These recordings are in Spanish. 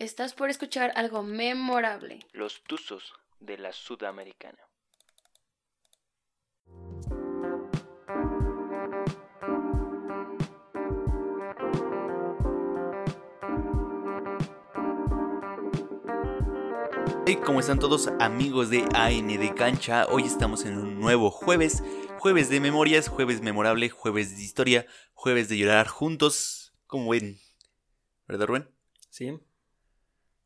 Estás por escuchar algo memorable. Los Tuzos de la Sudamericana. Hey, ¿cómo están todos amigos de AN de Cancha? Hoy estamos en un nuevo jueves, jueves de memorias, jueves memorable, jueves de historia, jueves de llorar juntos, como ven, ¿verdad Rubén? Sí,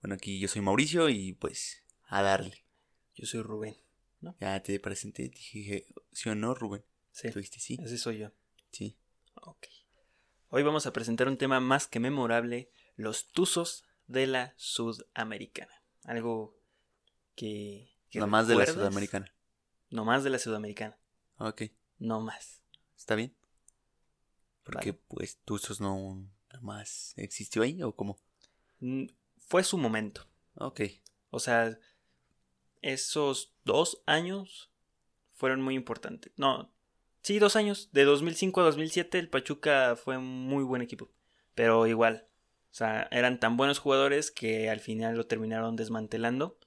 Bueno, aquí yo soy Mauricio y pues a darle. yo soy Rubén. Ya te presenté, dije, ¿sí o no, Rubén? Sí, Tú dijiste sí, ese soy yo. sí. Ok. Hoy vamos a presentar un tema más que memorable, los Tuzos de la Sudamericana. Algo que... que Nada más de la Sudamericana. No más de la Sudamericana, Ok, no más. ¿está bien? Porque Vale. pues Tuzos no más existió ahí o cómo? Fue su momento. Ok, O sea, esos dos años fueron muy importantes. No, sí, dos años. De 2005 a 2007 el Pachuca fue un muy buen equipo. Pero igual, o sea, eran tan buenos jugadores que al final lo terminaron desmantelando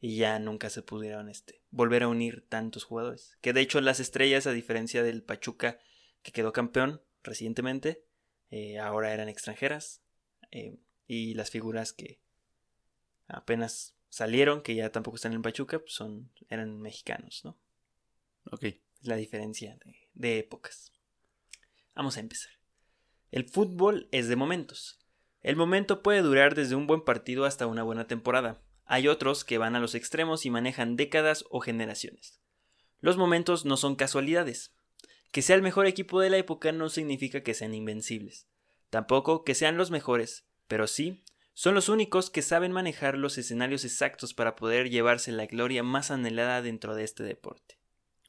y ya nunca se pudieron este, volver a unir tantos jugadores. Que de hecho las estrellas, a diferencia del Pachuca que quedó campeón recientemente, eh, ahora eran extranjeras. eh, y las figuras que apenas salieron, que ya tampoco están en Pachuca, pues son, eran mexicanos, ¿no? ok. La diferencia de, de épocas. Vamos a empezar. El fútbol es de momentos. El momento puede durar desde un buen partido hasta una buena temporada. Hay otros que van a los extremos y manejan décadas o generaciones. Los momentos no son casualidades. Que sea el mejor equipo de la época no significa que sean invencibles. Tampoco que sean los mejores, pero sí son los únicos que saben manejar los escenarios exactos para poder llevarse la gloria más anhelada dentro de este deporte.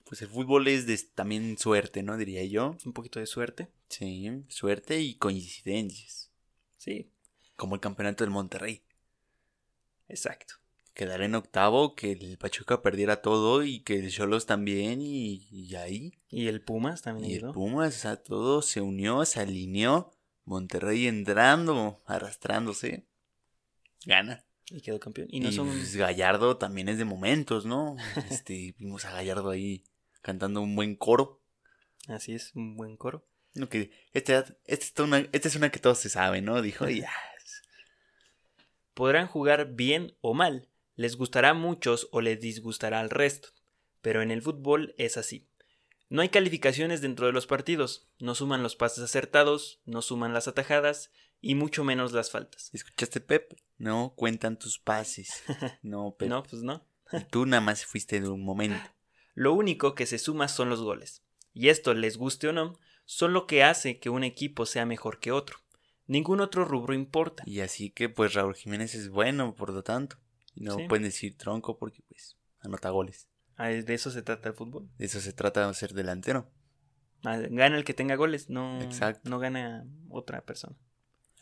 Pues el fútbol es de, también suerte, ¿no? Diría yo. Un poquito de suerte. Sí, suerte y coincidencias. Sí, Como el campeonato del Monterrey. exacto. Quedar en octavo, que el Pachuca perdiera todo y que el Cholos también y, y ahí. Y el Pumas también Y el. Pumas, o sea, todo se unió, se alineó. Monterrey entrando, arrastrándose. Gana. Y quedó campeón. Y Y, no son. pues, Gallardo también es de momentos, ¿no? Este, vimos a Gallardo ahí cantando un buen coro. Así es, un buen coro. Que esta, esta, es una, esta es una que todos se saben, ¿no? Dijo, ya. Podrán jugar bien o mal. Les gustará a muchos o les disgustará al resto. Pero en el fútbol es así. No hay calificaciones dentro de los partidos. No suman los pases acertados, no suman las atajadas y mucho menos las faltas. ¿Escuchaste, Pep? No cuentan tus pases. No, Pep. No, pues no. Y Tú nada más fuiste de un momento. Lo único que se suma son los goles. Y esto, les guste o no, son lo que hace que un equipo sea mejor que otro. Ningún otro rubro importa. Y así que pues Raúl Jiménez es bueno, por lo tanto. No Sí. pueden decir tronco porque pues anota goles. Ah, De eso se trata el fútbol. De eso se trata de ser delantero. Ah, Gana el que tenga goles, no, Exacto. no gana otra persona.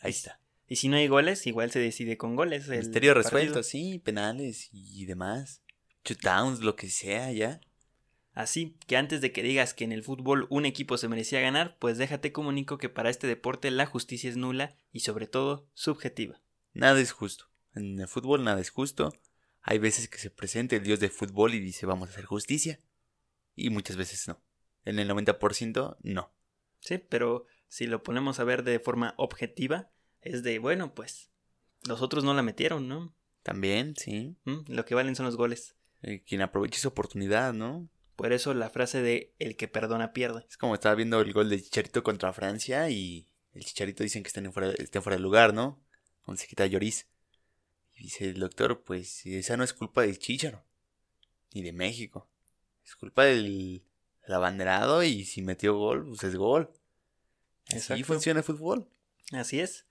Ahí está. Y si no hay goles, igual se decide con goles. el Misterio partido. resuelto, sí, penales y demás. Shootdowns, lo que sea, ya. Así que antes de que digas que en el fútbol un equipo se merecía ganar, pues déjate comunico que para este deporte la justicia es nula y sobre todo subjetiva. Nada es justo. En el fútbol nada es justo. Hay veces que se presenta el dios del fútbol y dice vamos a hacer justicia. Y muchas veces no. En el 90% no. Sí, pero si lo ponemos a ver de forma objetiva, es de, bueno, pues los otros no la metieron, ¿no? También, sí. ¿Mm? Lo que valen son los goles. Eh, quien aproveche su oportunidad, ¿no? Por eso la frase de el que perdona pierde. Es como estaba viendo el gol de Chicharito contra Francia y el Chicharito dicen que están en fuera, fuera de lugar, ¿no? Donde se quita Lloris. Dice el doctor, pues esa no es culpa del Chicharo. Ni de México. Es culpa del, abanderado y si metió gol, pues es gol. Así Exacto. funciona el fútbol. Así es.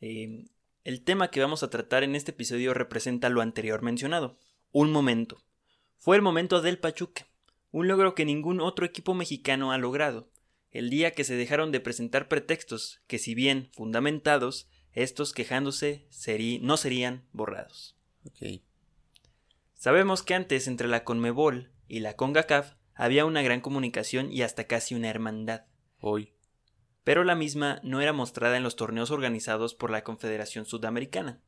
Eh, el tema que vamos a tratar en este episodio representa lo anterior mencionado. Un momento. Fue el momento del Pachuca. Un logro que ningún otro equipo mexicano ha logrado. El día que se dejaron de presentar pretextos que si bien fundamentados, estos quejándose serí- no serían borrados. Sabemos que antes entre la Conmebol y la CONGACAF había una gran comunicación y hasta casi una hermandad. Hoy. pero la misma no era mostrada en los torneos organizados por la Confederación Sudamericana.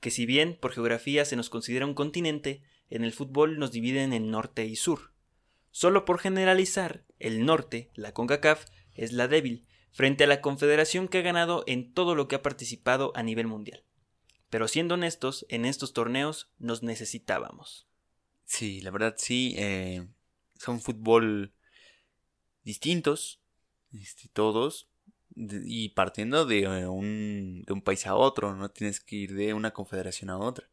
que si bien por geografía se nos considera un continente, en el fútbol nos dividen en norte y sur. Solo por generalizar, el norte, la CONCACAF, es la débil, frente a la confederación que ha ganado en todo lo que ha participado a nivel mundial. Pero siendo honestos, en estos torneos nos necesitábamos. Sí, la verdad sí. Eh, son fútbol distintos, este, todos, y partiendo de eh, un, de un país a otro, no tienes que ir de una confederación a otra.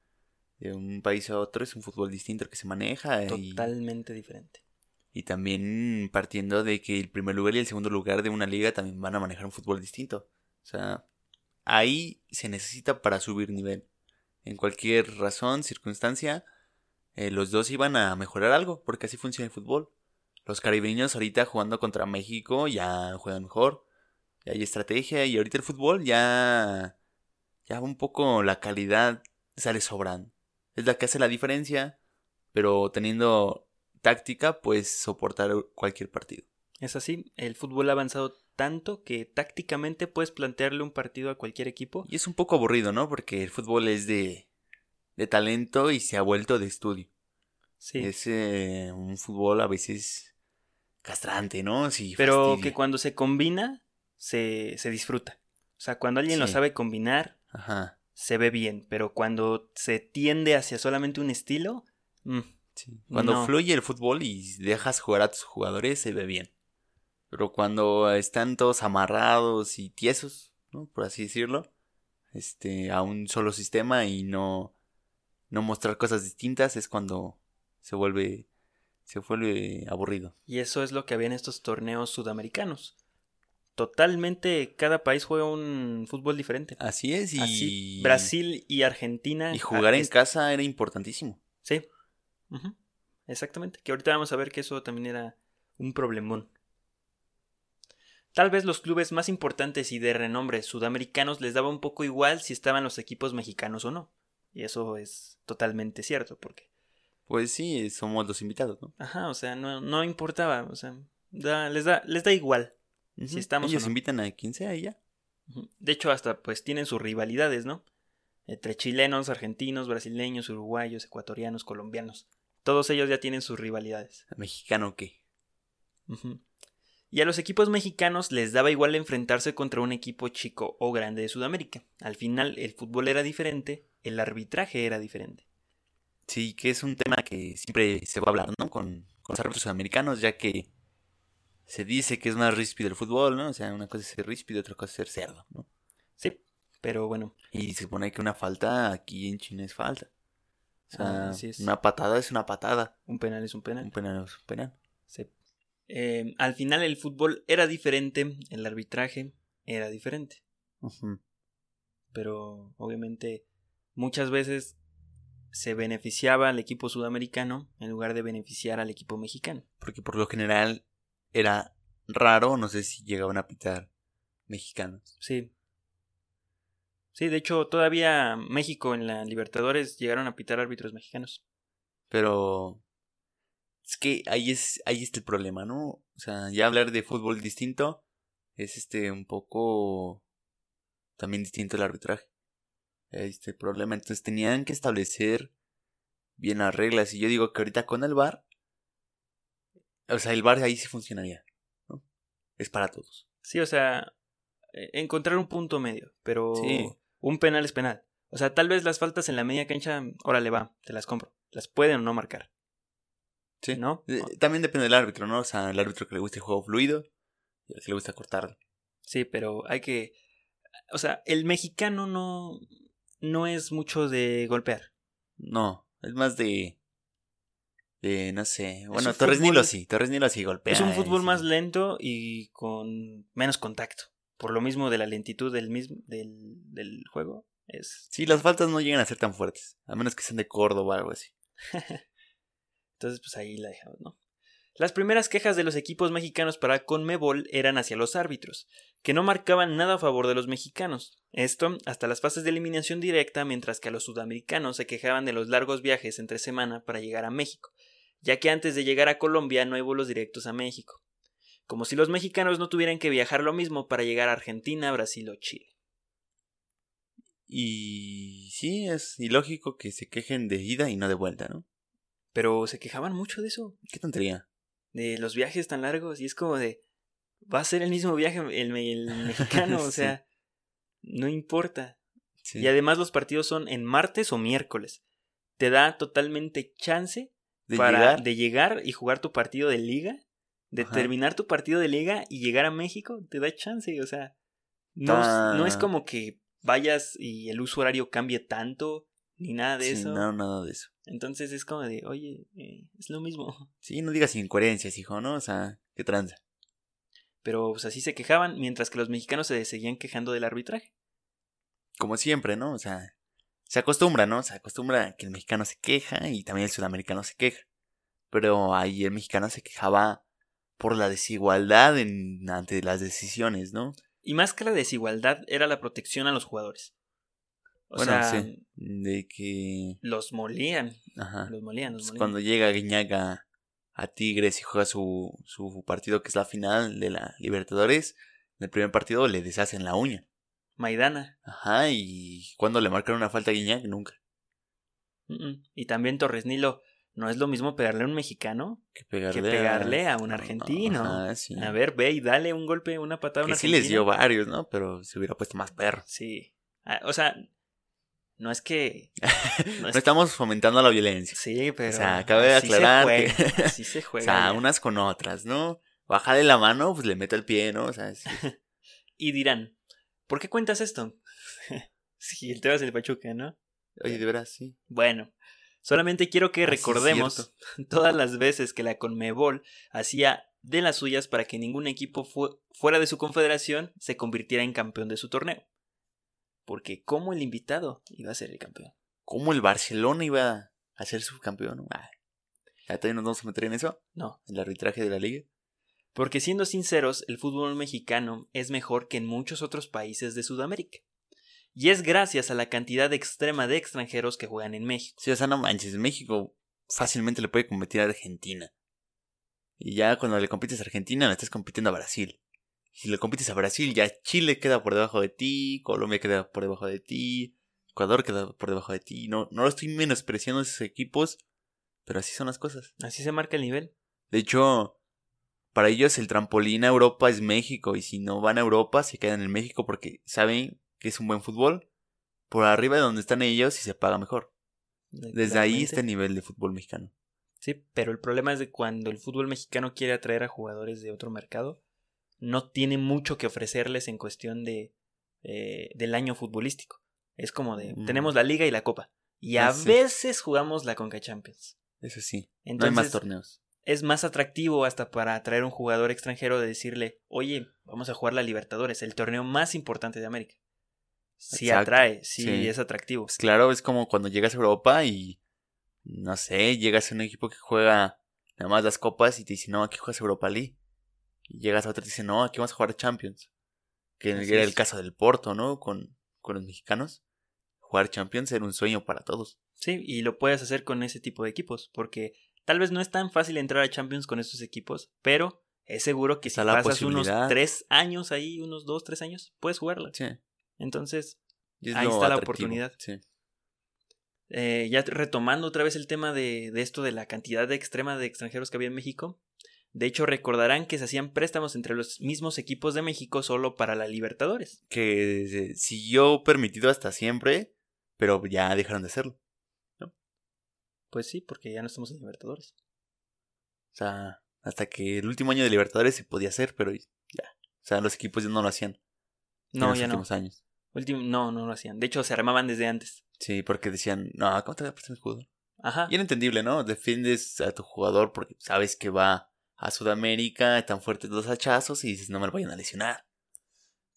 De un país a otro es un fútbol distinto que se maneja. Totalmente diferente. Y también partiendo de que el primer lugar y el segundo lugar de una liga también van a manejar un fútbol distinto. O sea, ahí se necesita para subir nivel. En cualquier razón, circunstancia, eh, los dos iban a mejorar algo, porque así funciona el fútbol. Los caribeños ahorita jugando contra México ya juegan mejor, ya hay estrategia y ahorita el fútbol ya ya un poco la calidad sale sobrando. Es la que hace la diferencia, pero teniendo táctica pues soportar cualquier partido. Es así, el fútbol ha avanzado tanto que tácticamente puedes plantearle un partido a cualquier equipo. Y es un poco aburrido, ¿no? Porque el fútbol es de, de talento y se ha vuelto de estudio. Sí. Es eh, un fútbol a veces castrante, ¿no? Sí, Pero que cuando se combina, se, se, disfruta. O sea, cuando alguien lo sabe combinar, se ve bien. Pero cuando se tiende hacia solamente un estilo, mm, cuando fluye el fútbol y dejas jugar a tus jugadores, se ve bien. Pero cuando están todos amarrados y tiesos, ¿no? Por así decirlo, este, a un solo sistema y no, no mostrar cosas distintas es cuando se vuelve, se vuelve aburrido. Y eso es lo que había en estos torneos sudamericanos. Totalmente cada país juega un fútbol diferente. Así es, y Brasil y Argentina. Y jugar en casa era importantísimo. Sí. Exactamente. Que ahorita vamos a ver que eso también era un problemón. Tal vez los clubes más importantes y de renombre sudamericanos les daba un poco igual si estaban los equipos mexicanos o no. Y eso es totalmente cierto, porque... Pues sí, somos los invitados, ¿no? Ajá, o sea, no, no importaba, o sea, les, da, les da igual. Si estamos Ellos invitan a quien sea y ya. De hecho, hasta pues tienen sus rivalidades, ¿no? Entre chilenos, argentinos, brasileños, uruguayos, ecuatorianos, colombianos. Todos ellos ya tienen sus rivalidades. ¿Mexicano qué? Y a los equipos mexicanos les daba igual enfrentarse contra un equipo chico o grande de Sudamérica. Al final el fútbol era diferente, el arbitraje era diferente. Sí, que es un tema que siempre se va a hablar, ¿no? Con, con los árbitros sudamericanos, ya que se dice que es más ríspido el fútbol, ¿no? O sea, una cosa es ser ríspido, otra cosa es ser cerdo, ¿no? Sí, pero bueno. Y se supone que una falta aquí en China es falta. O sea, una patada es una patada. Un penal es un penal. Un penal es un penal. Sí. Eh, al final el fútbol era diferente, el arbitraje era diferente. Pero obviamente muchas veces se beneficiaba al equipo sudamericano en lugar de beneficiar al equipo mexicano. Porque por lo general era raro, no sé si llegaban a pitar mexicanos. Sí, Sí, de hecho, todavía México en la Libertadores llegaron a pitar árbitros mexicanos. Pero es que ahí es ahí está el problema, ¿no? O sea, ya hablar de fútbol distinto es este un poco también distinto el arbitraje. Ahí está el problema, entonces tenían que establecer bien las reglas y yo digo que ahorita con el VAR o sea, el VAR ahí sí funcionaría, ¿no? Es para todos. Sí, o sea, encontrar un punto medio, pero un penal es penal. O sea, tal vez las faltas en la media cancha, órale va, te las compro. Las pueden o no marcar. Sí. ¿No? Eh, también depende del árbitro, ¿no? O sea, el árbitro que le guste el juego fluido y que le gusta cortar. Sí, pero hay que. O sea, el mexicano no. No es mucho de golpear. No, es más de. De, no sé. Bueno, Torres Nilo sí, Torres Nilo sí golpea. Es un fútbol más lento y con menos contacto por lo mismo de la lentitud del, mismo, del, juego. Es... Sí, las faltas no llegan a ser tan fuertes, a menos que sean de Córdoba o algo así. Entonces, pues ahí la dejamos, ¿no? Las primeras quejas de los equipos mexicanos para Conmebol eran hacia los árbitros, que no marcaban nada a favor de los mexicanos. Esto hasta las fases de eliminación directa, mientras que a los sudamericanos se quejaban de los largos viajes entre semana para llegar a México, ya que antes de llegar a Colombia no hay vuelos directos a México como si los mexicanos no tuvieran que viajar lo mismo para llegar a Argentina, Brasil o Chile. Y sí, es ilógico que se quejen de ida y no de vuelta, ¿no? Pero se quejaban mucho de eso, Qué tontería. de los viajes tan largos, y es como de, va a ser el mismo viaje el, me- el mexicano, o sea, no importa. Sí. Y además los partidos son en martes o miércoles. Te da totalmente chance de para llegar. de llegar y jugar tu partido de liga, de Ajá. terminar tu partido de liga y llegar a México, te da chance, o sea, no, no es como que vayas y el uso horario cambie tanto, ni nada de Sí, eso. no, nada de eso. Entonces es como de, oye, eh, es lo mismo. Sí, no digas incoherencias, hijo, ¿no? O sea, qué tranza. Pero pues así se quejaban, mientras que los mexicanos se seguían quejando del arbitraje. Como siempre, ¿no? O sea, se acostumbra, ¿no? Se acostumbra a que el mexicano se queja y también el sudamericano se queja. Pero ahí el mexicano se quejaba por la desigualdad en, ante las decisiones, ¿no? Y más que la desigualdad era la protección a los jugadores. O Bueno, sea, sí. De que... los molían, Ajá. los molían, los Pues molían. cuando llega Guiñaga a Tigres y juega su, su partido que es la final de la Libertadores, en el primer partido le deshacen la uña. Maidana. Ajá, y cuando le marcan una falta a Guiñac, nunca. Y también Torres Nilo. No es lo mismo pegarle a un mexicano Que pegarle, que pegarle a un no, argentino. Ajá, sí. A ver, ve y dale un golpe, una patada a un que sí les dio varios, ¿no? Pero se hubiera puesto más perro. Sí. Ah, o sea, no es que. No, es- estamos fomentando la violencia. Sí, pero. sea, cabe así se aclarar juega, que- Así se O juega. sea, ya. unas con otras, ¿no? Bájale la mano, pues le meto el pie, ¿no? O sea, sí. Y dirán, ¿por qué cuentas esto? sí, el tema es el Pachuca, ¿no? Oye, de veras, sí. Bueno, solamente quiero que Ah, recordemos todas las veces que la Conmebol hacía de las suyas para que ningún equipo fu- fuera de su confederación se convirtiera en campeón de su torneo. Porque como el invitado iba a ser el campeón. ¿Cómo el Barcelona iba a ser subcampeón? ¿Ya todavía nos vamos a meter en eso? No, ¿El arbitraje de la liga? porque siendo sinceros, el fútbol mexicano es mejor que en muchos otros países de Sudamérica. Y es gracias a la cantidad extrema de extranjeros que juegan en México. Sí, o sea, no manches, México fácilmente le puede competir a Argentina. Y ya cuando le compites a Argentina, le estás compitiendo a Brasil. Si le compites a Brasil, ya Chile queda por debajo de ti, Colombia queda por debajo de ti, Ecuador queda por debajo de ti. No, no lo estoy menospreciando a esos equipos, pero así son las cosas. Así se marca el nivel. De hecho, para ellos el trampolín a Europa es México, y si no van a Europa, se quedan en México porque saben que es un buen fútbol. Por arriba de donde están ellos y se paga mejor. Desde ahí está el nivel de fútbol mexicano. Sí, pero el problema es de cuando el fútbol mexicano quiere atraer a jugadores de otro mercado, no tiene mucho que ofrecerles en cuestión de eh, del año futbolístico. Es como de Mm. tenemos la liga y la copa y a sí. veces jugamos la Conca Champions. Eso sí. no hay Entonces más torneos. es más atractivo hasta para atraer a un jugador extranjero de decirle, oye, vamos a jugar la Libertadores, el torneo más importante de América. Sí Exacto, atrae, sí, sí. es atractivo. Pues claro, es como cuando llegas a Europa y. No sé, llegas a un equipo que juega nada más las copas y te dice, no, aquí juegas Europa League. Y llegas a otro y te dice, no, aquí vamos a jugar Champions. Que Así era es. el caso del Porto, ¿no? Con, con los mexicanos. Jugar Champions era un sueño para todos. Sí, y lo puedes hacer con ese tipo de equipos, porque tal vez no es tan fácil entrar a Champions con estos equipos, pero es seguro que si la pasas unos tres años ahí, unos dos, tres años, puedes jugarla. Sí. Entonces, es Ahí está la oportunidad. Sí. eh, ya retomando otra vez el tema de, de esto de la cantidad de extrema de extranjeros que había en México, de hecho recordarán que se hacían préstamos entre los mismos equipos de México solo para la Libertadores. Que siguió permitido hasta siempre, pero ya dejaron de hacerlo. Pues sí, porque ya no estamos en Libertadores. O sea, hasta que el último año de Libertadores se podía hacer, pero ya. O sea, los equipos ya no lo hacían. en No, los ya no. últimos años. Último, no, no lo hacían. De hecho, se armaban desde antes. Sí, porque decían, no, ¿cómo te voy a prestar mi jugador? Ajá. Y era entendible, ¿no? Defiendes a tu jugador porque sabes que va a Sudamérica, tan fuertes los hachazos y dices, no me lo vayan a lesionar.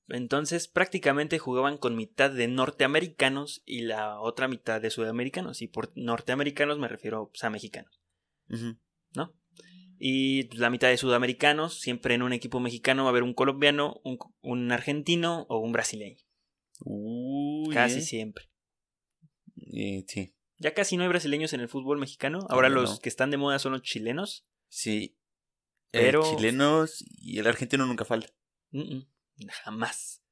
Entonces prácticamente jugaban con mitad de norteamericanos y la otra mitad de sudamericanos. Y por norteamericanos me refiero pues, a mexicanos. ¿no? Y la mitad de sudamericanos, siempre en un equipo mexicano va a haber un colombiano, un, un argentino o un brasileño. Uy, Casi eh. siempre. Eh, sí, Ya casi no hay brasileños en el fútbol mexicano. Ahora los no. que están de moda son los chilenos. sí. Pero- El chilenos y el argentino nunca falta. Jamás.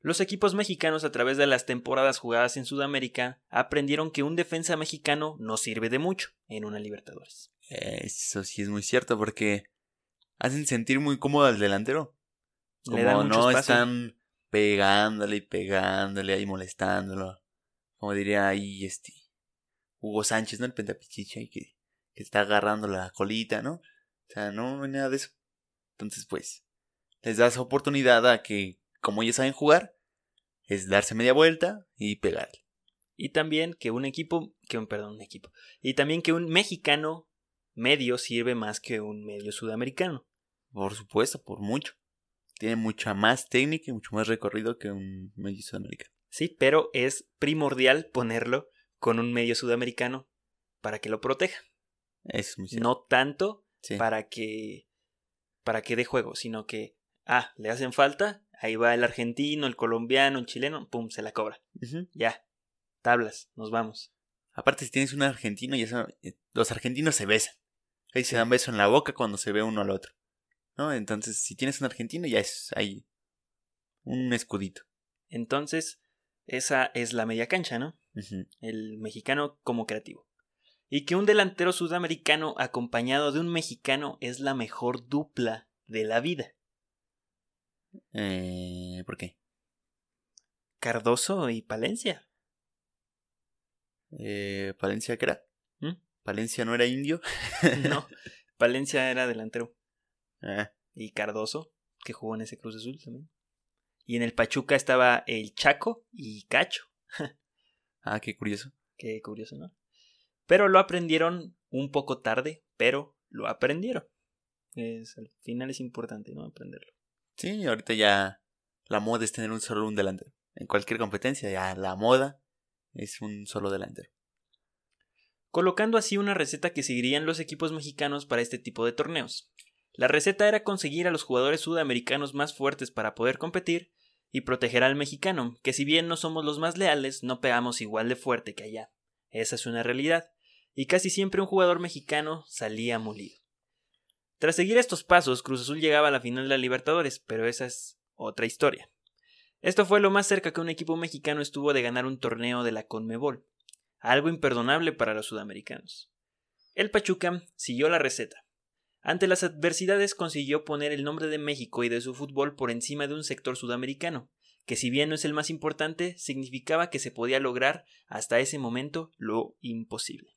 Los equipos mexicanos a través de las temporadas jugadas en Sudamérica aprendieron que un defensa mexicano no sirve de mucho en una Libertadores. Eso sí es muy cierto porque hacen sentir muy cómodo al delantero. Como Le dan mucho no espacio. están pegándole y pegándole ahí molestándolo. Como diría ahí este Hugo Sánchez, ¿no? El pentapichicha y que, que está agarrando la colita, ¿no? O sea, no, no hay nada de eso. Entonces, pues, les das oportunidad a que, como ellos saben jugar, es darse media vuelta y pegarle. Y también que un equipo, que un, perdón, un equipo. Y también que un mexicano medio sirve más que un medio sudamericano. Por supuesto, por mucho. Tiene mucha más técnica y mucho más recorrido que un medio sudamericano. Sí, pero es primordial ponerlo con un medio sudamericano para que lo proteja. Eso es muy cierto. No tanto Sí. para que para que dé juego, sino que ah, le hacen falta, ahí va el argentino, el colombiano, el chileno, pum, se la cobra. Ya. Tablas, nos vamos. Aparte, si tienes un argentino, ya saben, eh, los argentinos se besan. Ahí se dan beso en la boca cuando se ve uno al otro. ¿No? Entonces, si tienes un argentino, ya es ahí un escudito. Entonces, esa es la media cancha, ¿no? El mexicano como creativo. Y que un delantero sudamericano acompañado de un mexicano es la mejor dupla de la vida. Eh, ¿Por qué? Cardoso y Palencia. Eh, ¿Palencia qué era? ¿Mm? ¿Palencia no era indio? No, Palencia era delantero. Ah, Y Cardoso, que jugó en ese Cruz Azul también. Y en el Pachuca estaba el Chaco y Cacho. ah, qué curioso. Qué curioso, ¿no? Pero lo aprendieron un poco tarde, pero lo aprendieron. Es, al final es importante, ¿no? Aprenderlo. Sí, ahorita ya la moda es tener un solo un delantero. En cualquier competencia, ya la moda es un solo delantero. colocando así una receta que seguirían los equipos mexicanos para este tipo de torneos. La receta era conseguir a los jugadores sudamericanos más fuertes para poder competir y proteger al mexicano, que si bien no somos los más leales, no pegamos igual de fuerte que allá. Esa es una realidad, y casi siempre un jugador mexicano salía molido. Tras seguir estos pasos, Cruz Azul llegaba a la final de la Libertadores, pero esa es otra historia. Esto fue lo más cerca que un equipo mexicano estuvo de ganar un torneo de la Conmebol algo imperdonable para los sudamericanos. El Pachuca siguió la receta. Ante las adversidades consiguió poner el nombre de México y de su fútbol por encima de un sector sudamericano, que si bien no es el más importante, significaba que se podía lograr hasta ese momento lo imposible.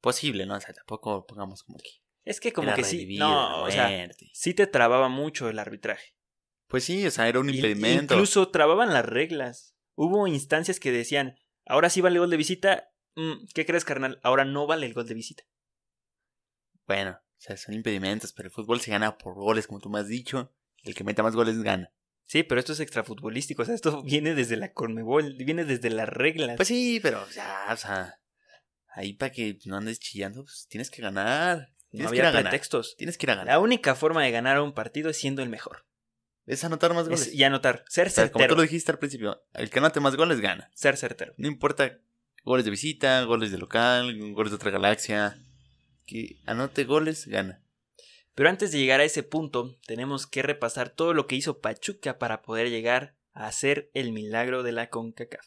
Posible, ¿no? O sea, tampoco pongamos como que. Es que como que sí, no, o sea, sí te trababa mucho el arbitraje. Pues sí, o sea, era un impedimento. Incluso trababan las reglas. Hubo instancias que decían, ahora sí vale el gol de visita, mm, ¿qué crees carnal? Ahora no vale el gol de visita. Bueno, sea, son impedimentos, pero el fútbol se gana por goles, como tú me has dicho. El que meta más goles gana. Sí, pero esto es extrafutbolístico, o sea, esto viene desde la Conmebol, viene desde las reglas. Pues sí, pero ya, o sea, ahí para que no andes chillando, pues tienes que ganar. no Tienes que ir a ganar. pretextos. Tienes que ir a ganar. La única forma de ganar un partido es siendo el mejor. Es anotar más goles. Es- y anotar, ser O sea, como tú certero. lo dijiste al principio, el que anote más goles gana. Ser certero. No importa goles de visita, goles de local, goles de otra galaxia. Que anote goles, gana. Pero antes de llegar a ese punto, tenemos que repasar todo lo que hizo Pachuca para poder llegar a hacer el milagro de la CONCACAF.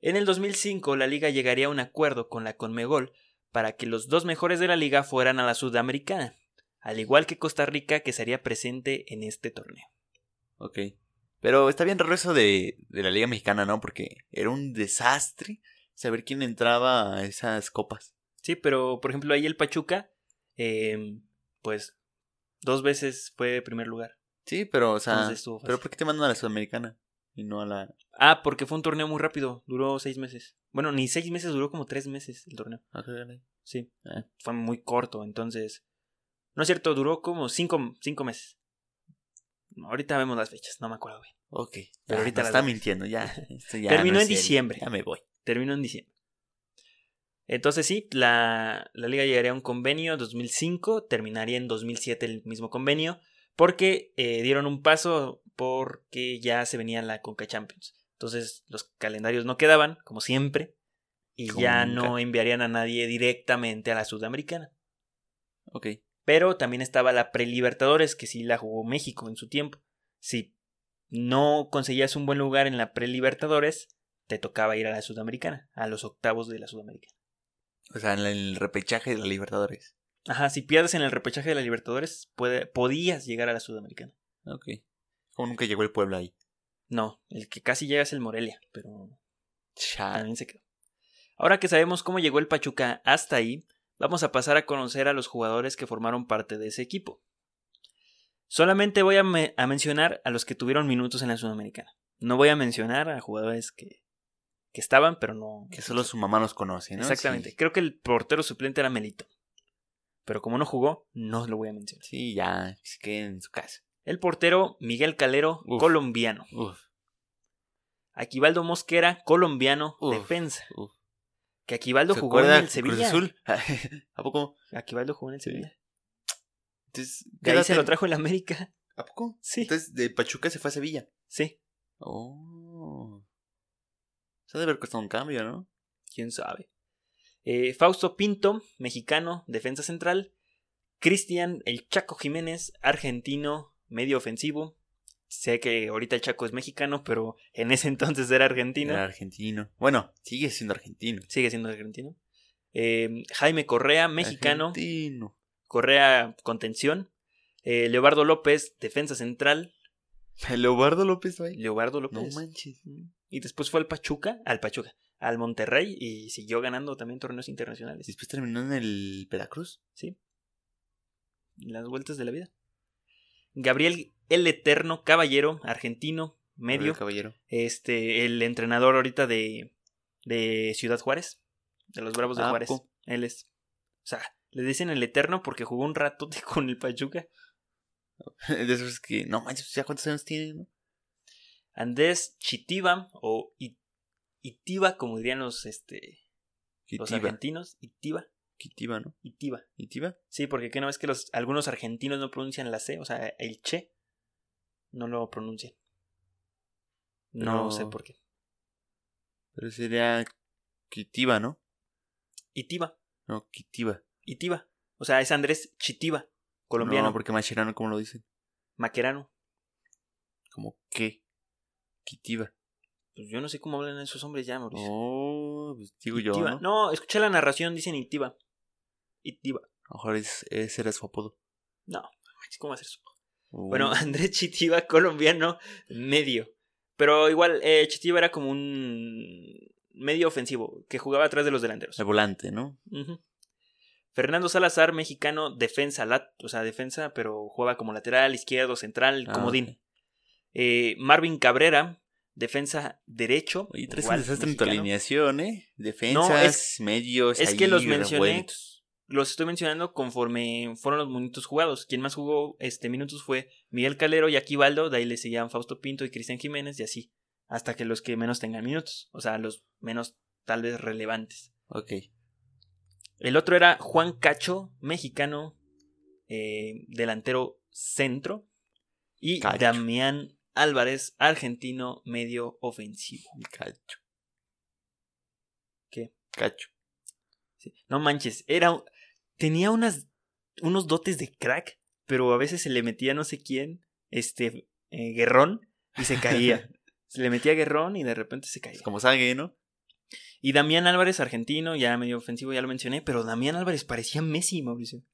En el 2005, la liga llegaría a un acuerdo con la CONMEGOL para que los dos mejores de la liga fueran a la Sudamericana, al igual que Costa Rica que sería presente en este torneo. Ok. Pero está bien raro eso de, de la Liga Mexicana, ¿no? Porque era un desastre saber quién entraba a esas copas. Sí, pero por ejemplo ahí el Pachuca, eh, pues dos veces fue primer lugar. Sí, pero, o sea. ¿Pero por qué te mandan a la Sudamericana? Y no a la. Ah, porque fue un torneo muy rápido, duró seis meses. Bueno, ni seis meses, duró como tres meses el torneo. Ah. Sí, Ah. fue muy corto, entonces... No es cierto, duró como cinco, cinco meses. Ahorita vemos las fechas, no me acuerdo bien. Ok. Pero ahorita está mintiendo, ya. Ya Terminó no en diciembre. Ya me voy. Terminó en diciembre. Entonces sí, la, la liga llegaría a un convenio 2005, terminaría en 2007 el mismo convenio, porque eh, dieron un paso porque ya se venía la Conca Champions. Entonces los calendarios no quedaban, como siempre, y ya no enviarían a nadie directamente a la Sudamericana. Ok. Pero también estaba la Prelibertadores, que sí la jugó México en su tiempo. Sí, no conseguías un buen lugar en la pre-Libertadores, te tocaba ir a la Sudamericana, a los octavos de la Sudamericana. O sea, en el repechaje de la Libertadores. Ajá, si pierdes en el repechaje de la Libertadores, puede, podías llegar a la Sudamericana. Ok. Como nunca llegó el pueblo ahí. No, el que casi llega es el Morelia, pero Cha. también se quedó. Ahora que sabemos cómo llegó el Pachuca hasta ahí, vamos a pasar a conocer a los jugadores que formaron parte de ese equipo. Solamente voy a, me- a mencionar a los que tuvieron minutos en la Sudamericana. No voy a mencionar a jugadores que, que estaban, pero no. Que solo su mamá nos conoce, ¿no? Exactamente. Sí, Creo que el portero suplente era Melito. Pero como no jugó, no lo voy a mencionar. Sí, ya. Se quede en su casa. El portero Miguel Calero, Uf. colombiano. Uf, Aquivaldo Mosquera, colombiano, Uf. defensa. uf. Que Aquivaldo ¿Se jugó en el Cruz Sevilla. Azul? ¿A poco? Aquivaldo jugó en el. Sevilla. Entonces, De ¿qué ahí se lo ten- trajo el América. ¿A poco? Sí. Entonces, de Pachuca se fue a Sevilla. Sí. Oh. Eso debe haber costado un cambio, ¿no? quién sabe. Eh, Fausto Pinto, mexicano, defensa central. Cristian El Chaco Jiménez, argentino, medio ofensivo. Sé que ahorita el Chaco es mexicano, pero en ese entonces era argentino. Era argentino. Bueno, sigue siendo argentino. Sigue siendo argentino. Eh, Jaime Correa, mexicano. Argentino. Correa, contención. Eh, Leobardo López, defensa central. Leobardo López, güey. Leobardo No López. manches. Y después fue al Pachuca, al Pachuca, al Monterrey y siguió ganando también torneos internacionales. Después terminó en el Veracruz. Sí. Las vueltas de la vida. Gabriel El Eterno Caballero, argentino, medio. Caballero. Este, el entrenador ahorita de, de Ciudad Juárez, de los Bravos de Ah, Juárez. Él es. O sea, le dicen el Eterno porque jugó un rato con el Pachuca. De esos que. No manches, ¿ya cuántos años tiene? no? Andrés Chitiba o Itiba, como dirían los, este, los argentinos. Itiba, Kitiba, ¿no? Itiba. ¿Kitiba? Sí, porque ¿qué no es que los, algunos argentinos no pronuncian la C? O sea, el che no lo pronuncian. No sé por qué. Pero sería Kitiba, ¿no? Itiba, No, Kitiba. Itiba. O sea, es Andrés Chitiba, colombiano, No, porque Macherano, ¿cómo lo dicen? maquerano. Como qué? Kitiba. Pues yo no sé cómo hablan esos hombres ya, Mauricio. Oh, pues digo yo. ¿no? No, escuché la narración, dicen Itiba. Itiba. A lo mejor es- ese era su apodo. No, ¿cómo va a ser eso? Uh, Bueno, Andrés Chitiba, colombiano, medio. Pero igual, eh, Chitiba era como un medio ofensivo, que jugaba atrás de los delanteros. el volante, ¿no? Fernando Salazar, mexicano, defensa, lat, o sea, defensa, pero juega como lateral, izquierdo, central, Ah, comodín. Eh, Marvin Cabrera, defensa derecho. Igual, un desastre en tu alineación, ¿eh? Defensas, medios, es que los mencioné. revueltos. Los estoy mencionando conforme fueron los minutos jugados. Quien más jugó este minutos fue Miguel Calero y Aquivaldo, de ahí le seguían Fausto Pinto y Cristian Jiménez y así. Hasta que los que menos tengan minutos. O sea, los menos tal vez relevantes. Ok. El otro era Juan Cacho, mexicano, eh, delantero centro. Y Cacho. Damián Álvarez, argentino, medio ofensivo. Cacho. ¿Qué? Cacho. Sí. No manches, era. Tenía unas. unos dotes de crack, pero a veces se le metía no sé quién, este, eh, Guerrón, y se caía. se le metía Guerrón y de repente se caía. Es como Sague, ¿no? Y Damián Álvarez, argentino, ya medio ofensivo, ya lo mencioné, pero Damián Álvarez parecía Messi, Mauricio.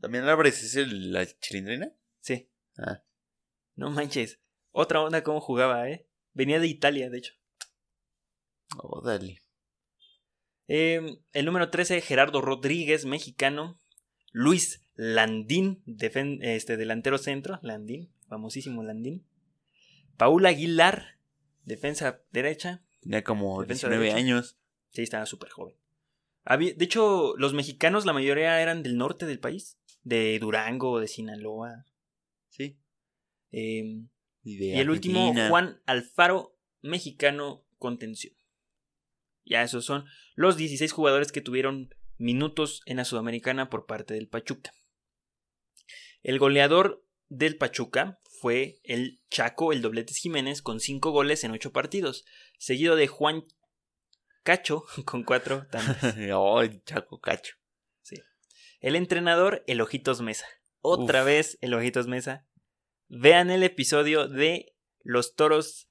También Álvarez es el, la chilindrina. Sí. Ah. No manches. Otra onda cómo jugaba, ¿eh? Venía de Italia, de hecho. Oh, dale. Eh, el número 13, Gerardo Rodríguez, mexicano. Luis Landín, este, delantero centro. Landín, famosísimo Landín. Paul Aguilar, defensa derecha. Tenía como Defensa 19 derecha. años. Sí, estaba súper joven. Había- de hecho, los mexicanos, la mayoría eran del norte del país. De Durango, de Sinaloa. Sí. Eh, Y, el último. Juan Alfaro, mexicano, contención. Ya esos son los 16 jugadores que tuvieron minutos en la Sudamericana por parte del Pachuca. El goleador del Pachuca fue el Chaco, el Dobletes Jiménez, con 5 goles en 8 partidos, seguido de Juan Cacho, con 4 tantos. oh, el Chaco Cacho. El entrenador, el Ojitos Mesa. Otra Uf. vez el Ojitos Mesa. Vean el episodio de los toros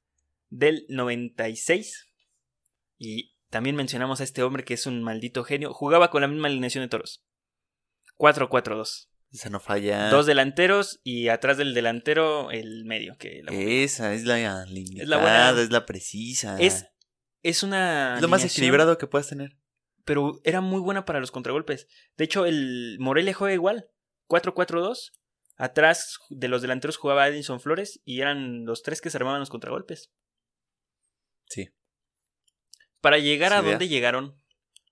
del 96. Y también mencionamos a este hombre que es un maldito genio. Jugaba con la misma alineación de toros. 4-4-2. Esa no falla. Dos delanteros y atrás del delantero el medio. Que la- Esa es la limitada, Es la buena. es la precisa. es, es una. Es lo más equilibrado que puedas tener. Pero era muy buena para los contragolpes. De hecho, el Morelia juega igual. 4-4-2. Atrás de los delanteros jugaba Edison Flores y eran los tres que se armaban los contragolpes. Sí. Para llegar Sí, a donde llegaron,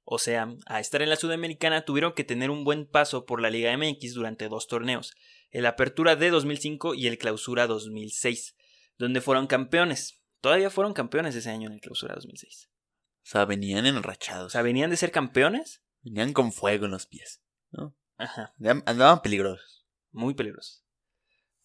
o sea, a estar en la Sudamericana, tuvieron que tener un buen paso por la Liga MX durante dos torneos, el Apertura de 2005 y el Clausura 2006, donde fueron campeones. Todavía fueron campeones ese año en el Clausura 2006. O sea, venían O enrachados. sea, venían de ser campeones. venían con fuego en los pies. ¿no? Ajá, Andaban peligrosos. Muy peligrosos.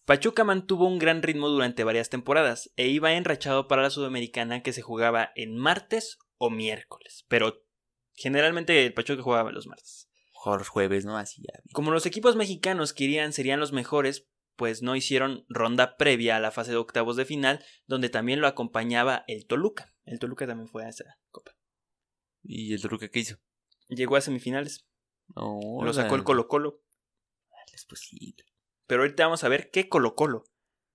Pachuca mantuvo un gran ritmo durante varias temporadas e iba enrachado para la Sudamericana que se jugaba en martes o miércoles, pero generalmente el Pachuca jugaba los martes. Mejor los jueves, ¿no? Así ya. Como los equipos mexicanos querían serían los mejores, pues no hicieron ronda previa a la fase de octavos de final, donde también lo acompañaba el Toluca. El Toluca también fue a esa copa. ¿Y el Toluca qué hizo? Llegó a semifinales, No, lo sacó el Colo Colo. Es posible. Pero ahorita vamos a ver qué Colo Colo.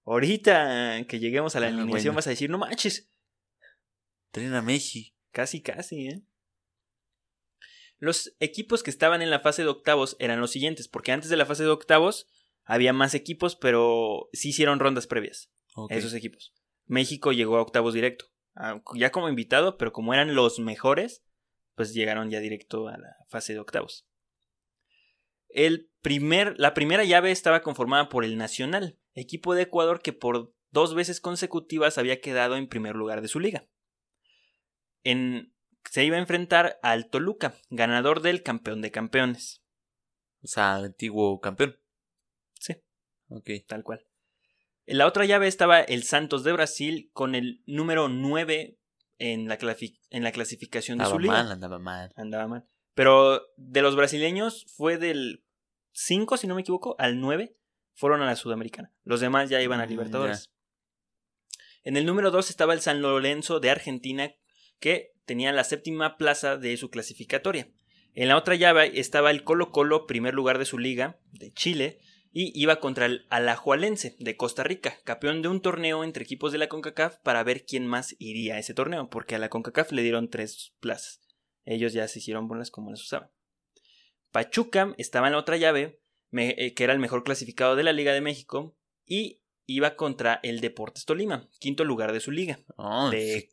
Ahorita que lleguemos a la Ah, eliminación bueno. vas a decir, no manches, Traen a Messi. casi casi, ¿eh? Los equipos que estaban en la fase de octavos eran los siguientes, porque antes de la fase de octavos había más equipos, pero sí hicieron rondas previas. Esos equipos. México llegó a octavos directo. Ah, Ya como invitado, pero como eran los mejores, pues llegaron ya directo a la fase de octavos. El primer, la primera llave estaba conformada por el Nacional, equipo de Ecuador que por dos veces consecutivas había quedado en primer lugar de su liga. En, se iba a enfrentar al Toluca, ganador del campeón de campeones. O sea, antiguo campeón. Sí. Ok. tal cual. En la otra llave estaba el Santos de Brasil con el número 9 en la, clasi- en la clasificación de Andaba su liga. mal, andaba mal. Andaba mal. Pero de los brasileños fue del 5, si no me equivoco, al 9 fueron a la Sudamericana. Los demás ya iban a Mm, Libertadores. En el número 2 estaba el San Lorenzo de Argentina, que tenía la séptima plaza de su clasificatoria. En la otra llave estaba el Colo Colo, primer lugar de su liga, de Chile, y iba contra el Alajualense de Costa Rica, campeón de un torneo entre equipos de la CONCACAF para ver quién más iría a ese torneo, porque a la CONCACAF le dieron tres plazas. Ellos ya se hicieron buenas como las usaban. Pachuca estaba en la otra llave, me- eh, que era el mejor clasificado de la Liga de México, y iba contra el Deportes Tolima, quinto lugar de su liga. Oh, De-.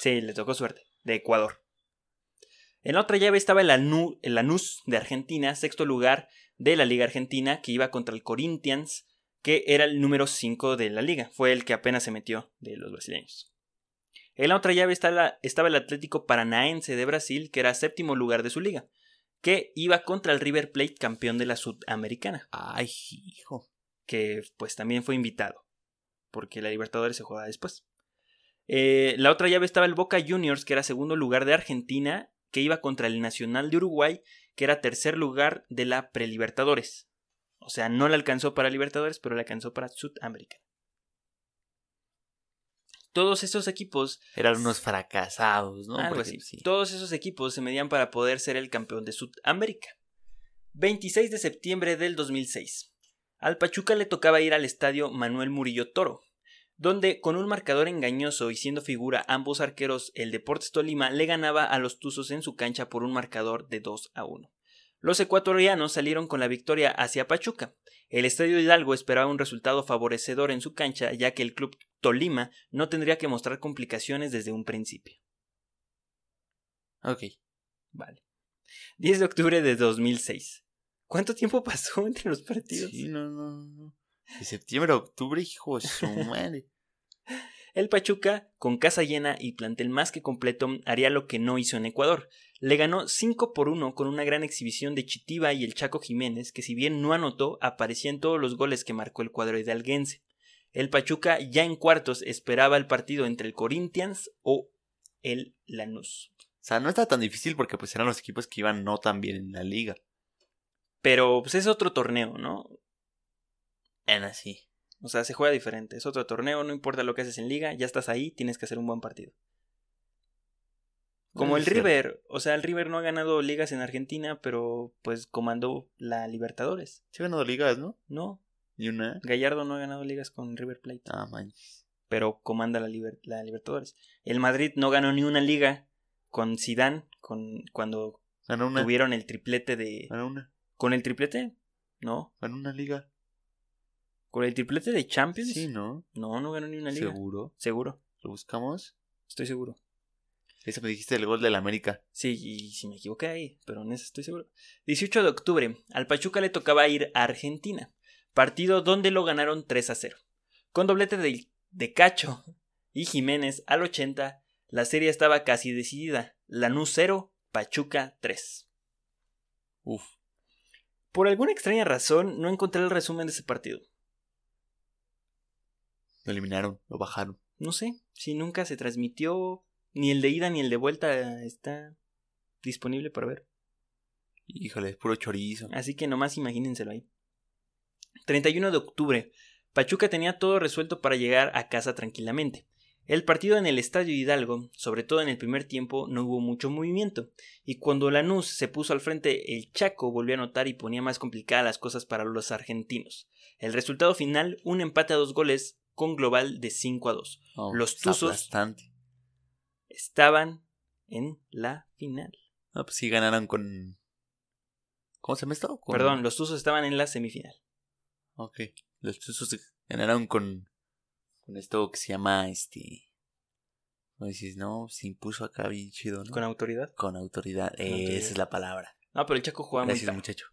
Sí, le tocó suerte, de Ecuador. En la otra llave estaba el, Anu- el Lanús de Argentina, sexto lugar de la Liga Argentina, que iba contra el Corinthians, que era el número 5 de la liga. Fue el que apenas se metió de los brasileños. En la otra llave la- estaba el Atlético Paranaense de Brasil, que era séptimo lugar de su liga, que iba contra el River Plate, campeón de la Sudamericana, Ay, hijo. que pues también fue invitado, porque la Libertadores se juega después. Eh, la otra llave estaba el Boca Juniors, que era segundo lugar de Argentina, que iba contra el Nacional de Uruguay, que era tercer lugar de la Prelibertadores. O sea, no le alcanzó para Libertadores, pero le alcanzó para Sudamérica. Todos esos equipos, Eran unos fracasados, ¿no? algo Porque, así, sí. todos esos equipos se medían para poder ser el campeón de Sudamérica. 26 de septiembre del 2006. Al Pachuca le tocaba ir al estadio Manuel Murillo Toro, donde con un marcador engañoso y siendo figura ambos arqueros, el Deportes Tolima le ganaba a los Tuzos en su cancha por un marcador de 2 a 1. Los ecuatorianos salieron con la victoria hacia Pachuca. El Estadio Hidalgo esperaba un resultado favorecedor en su cancha, ya que el club Tolima no tendría que mostrar complicaciones desde un principio. Ok. Vale. 10 de octubre de 2006. ¿Cuánto tiempo pasó entre los partidos? Sí, no, no, no. De septiembre a octubre, hijo de su madre. El Pachuca, con casa llena y plantel más que completo, haría lo que no hizo en Ecuador. Le ganó 5 por 1 con una gran exhibición de Chitiba y el Chaco Jiménez, que si bien no anotó, aparecía en todos los goles que marcó el cuadro hidalguense. El Pachuca ya en cuartos esperaba el partido entre el Corinthians o el Lanús. O sea, no está tan difícil porque pues eran los equipos que iban no tan bien en la liga. Pero pues es otro torneo, ¿no? En así. O sea, se juega diferente. Es otro torneo, no importa lo que haces en liga, ya estás ahí, tienes que hacer un buen partido. Como el. River, o sea, el River no ha ganado ligas en Argentina, pero pues comandó la Libertadores. Se ha ganado ligas, ¿no? No, Una. Gallardo no ha ganado ligas con River Plate, Ah, manches. pero comanda la, Liber- la Libertadores. El Madrid no ganó ni una liga con Zidane, con cuando Ganó una. tuvieron el triplete de Ganó una. con el triplete, no, Ganó una liga. con el triplete de Champions. Sí, ¿no? No, no ganó ni una liga. Seguro. Seguro, ¿Lo buscamos? estoy seguro. Eso me dijiste el gol del América. Sí, y si me equivoqué ahí, pero en eso estoy seguro. 18 de octubre, al Pachuca le tocaba ir a Argentina, partido donde lo ganaron 3 a 0. Con doblete de, de Cacho y Jiménez al 80, la serie estaba casi decidida. Lanús 0, Pachuca 3. Uf. Por alguna extraña razón, no encontré el resumen de ese partido. Lo eliminaron, lo bajaron. No sé si nunca se transmitió, ni el de ida ni el de vuelta está disponible para ver. Híjole, es puro chorizo. Así que nomás imagínenselo ahí. 31 de octubre. Pachuca tenía todo resuelto para llegar a casa tranquilamente. El partido en el Estadio Hidalgo, sobre todo en el primer tiempo, no hubo mucho movimiento, y cuando Lanús se puso al frente, el Chaco volvió a anotar y ponía más complicadas las cosas para los argentinos. El resultado final, un empate a dos goles con global de 5 a 2. No, Los Tuzos-. Estaban en la final. No, pues sí ganaron con. ¿Cómo se esto? Con- Perdón, los Tuzos estaban en la semifinal. Ok. Los Tuzos ganaron con. Con esto que se llama este. ¿Cómo dices? No, se impuso acá bien chido, ¿no? Con autoridad. Con autoridad. Eh, autoridad. Esa es la palabra. No, pero el Chaco jugaba muy Gracias, feo. muchacho.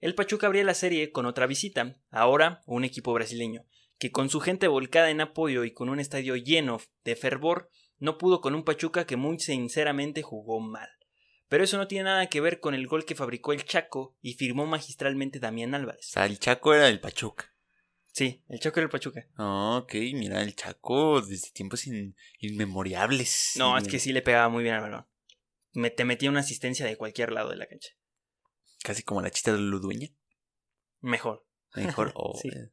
El Pachuca abría la serie con otra visita, ahora un equipo brasileño, que con su gente volcada en apoyo y con un estadio lleno de fervor, no pudo con un Pachuca que muy sinceramente jugó mal. Pero eso no tiene nada que ver con el gol que fabricó el Chaco y firmó magistralmente Damián O Álvarez. sea, el Chaco era el Pachuca. Sí, el Chaco era el Pachuca. Ah, ok, mira, el Chaco desde tiempos in- inmemorables. No, es que sí le pegaba muy bien al balón. Me, te metía una asistencia de cualquier lado de la cancha. Casi como la chita de Ludueña. Mejor. Mejor. o Sí. eh,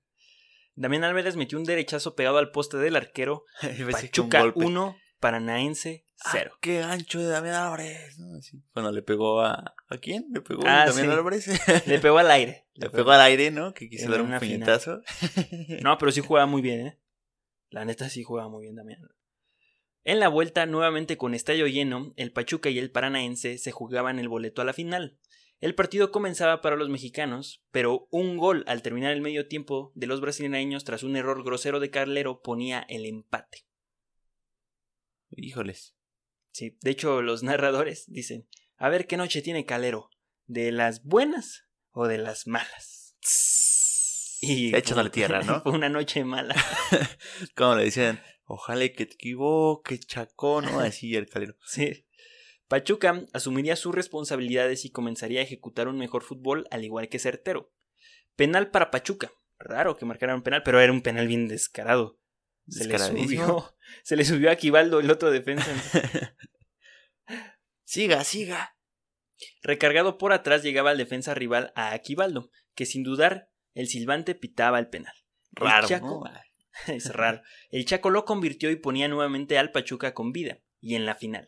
Damián Álvarez metió un derechazo pegado al poste del arquero. Pachuca golpe. 1, Paranaense Ah, 0. qué ancho de Damián Álvarez. ¿no? Así. Bueno, le pegó a. ¿A quién? Le pegó Ah, a Damián sí. Álvarez. Le pegó al aire. Le pegó al aire, ¿no? Que quiso dar un puñetazo. No, pero sí jugaba muy bien, ¿eh? La neta sí jugaba muy bien también. En la vuelta, nuevamente con estadio lleno, el Pachuca y el Paranaense se jugaban el boleto a la final. El partido comenzaba para los mexicanos, pero un gol al terminar el medio tiempo de los brasileños tras un error grosero de Carlero ponía el empate. Híjoles. Sí, de hecho los narradores dicen, a ver qué noche tiene Calero, ¿de las buenas o de las malas? Y Echándole tierra, ¿no? Fue una noche mala. Como le decían, ojalá que te equivoques, Chaco, ¿no? Así el calero. Sí. Pachuca asumiría sus responsabilidades y comenzaría a ejecutar un mejor fútbol al igual que certero. Penal para Pachuca. Raro que marcaran un penal, pero era un penal bien descarado. Se le subió, se le subió a Aquivaldo, el otro defensa. siga, siga. Recargado por atrás llegaba el defensa rival a Aquivaldo, que sin dudar el silbante pitaba el penal. El Raro, Chaco- ¿no? es raro. El Chaco lo convirtió y ponía nuevamente al Pachuca con vida, y en la final.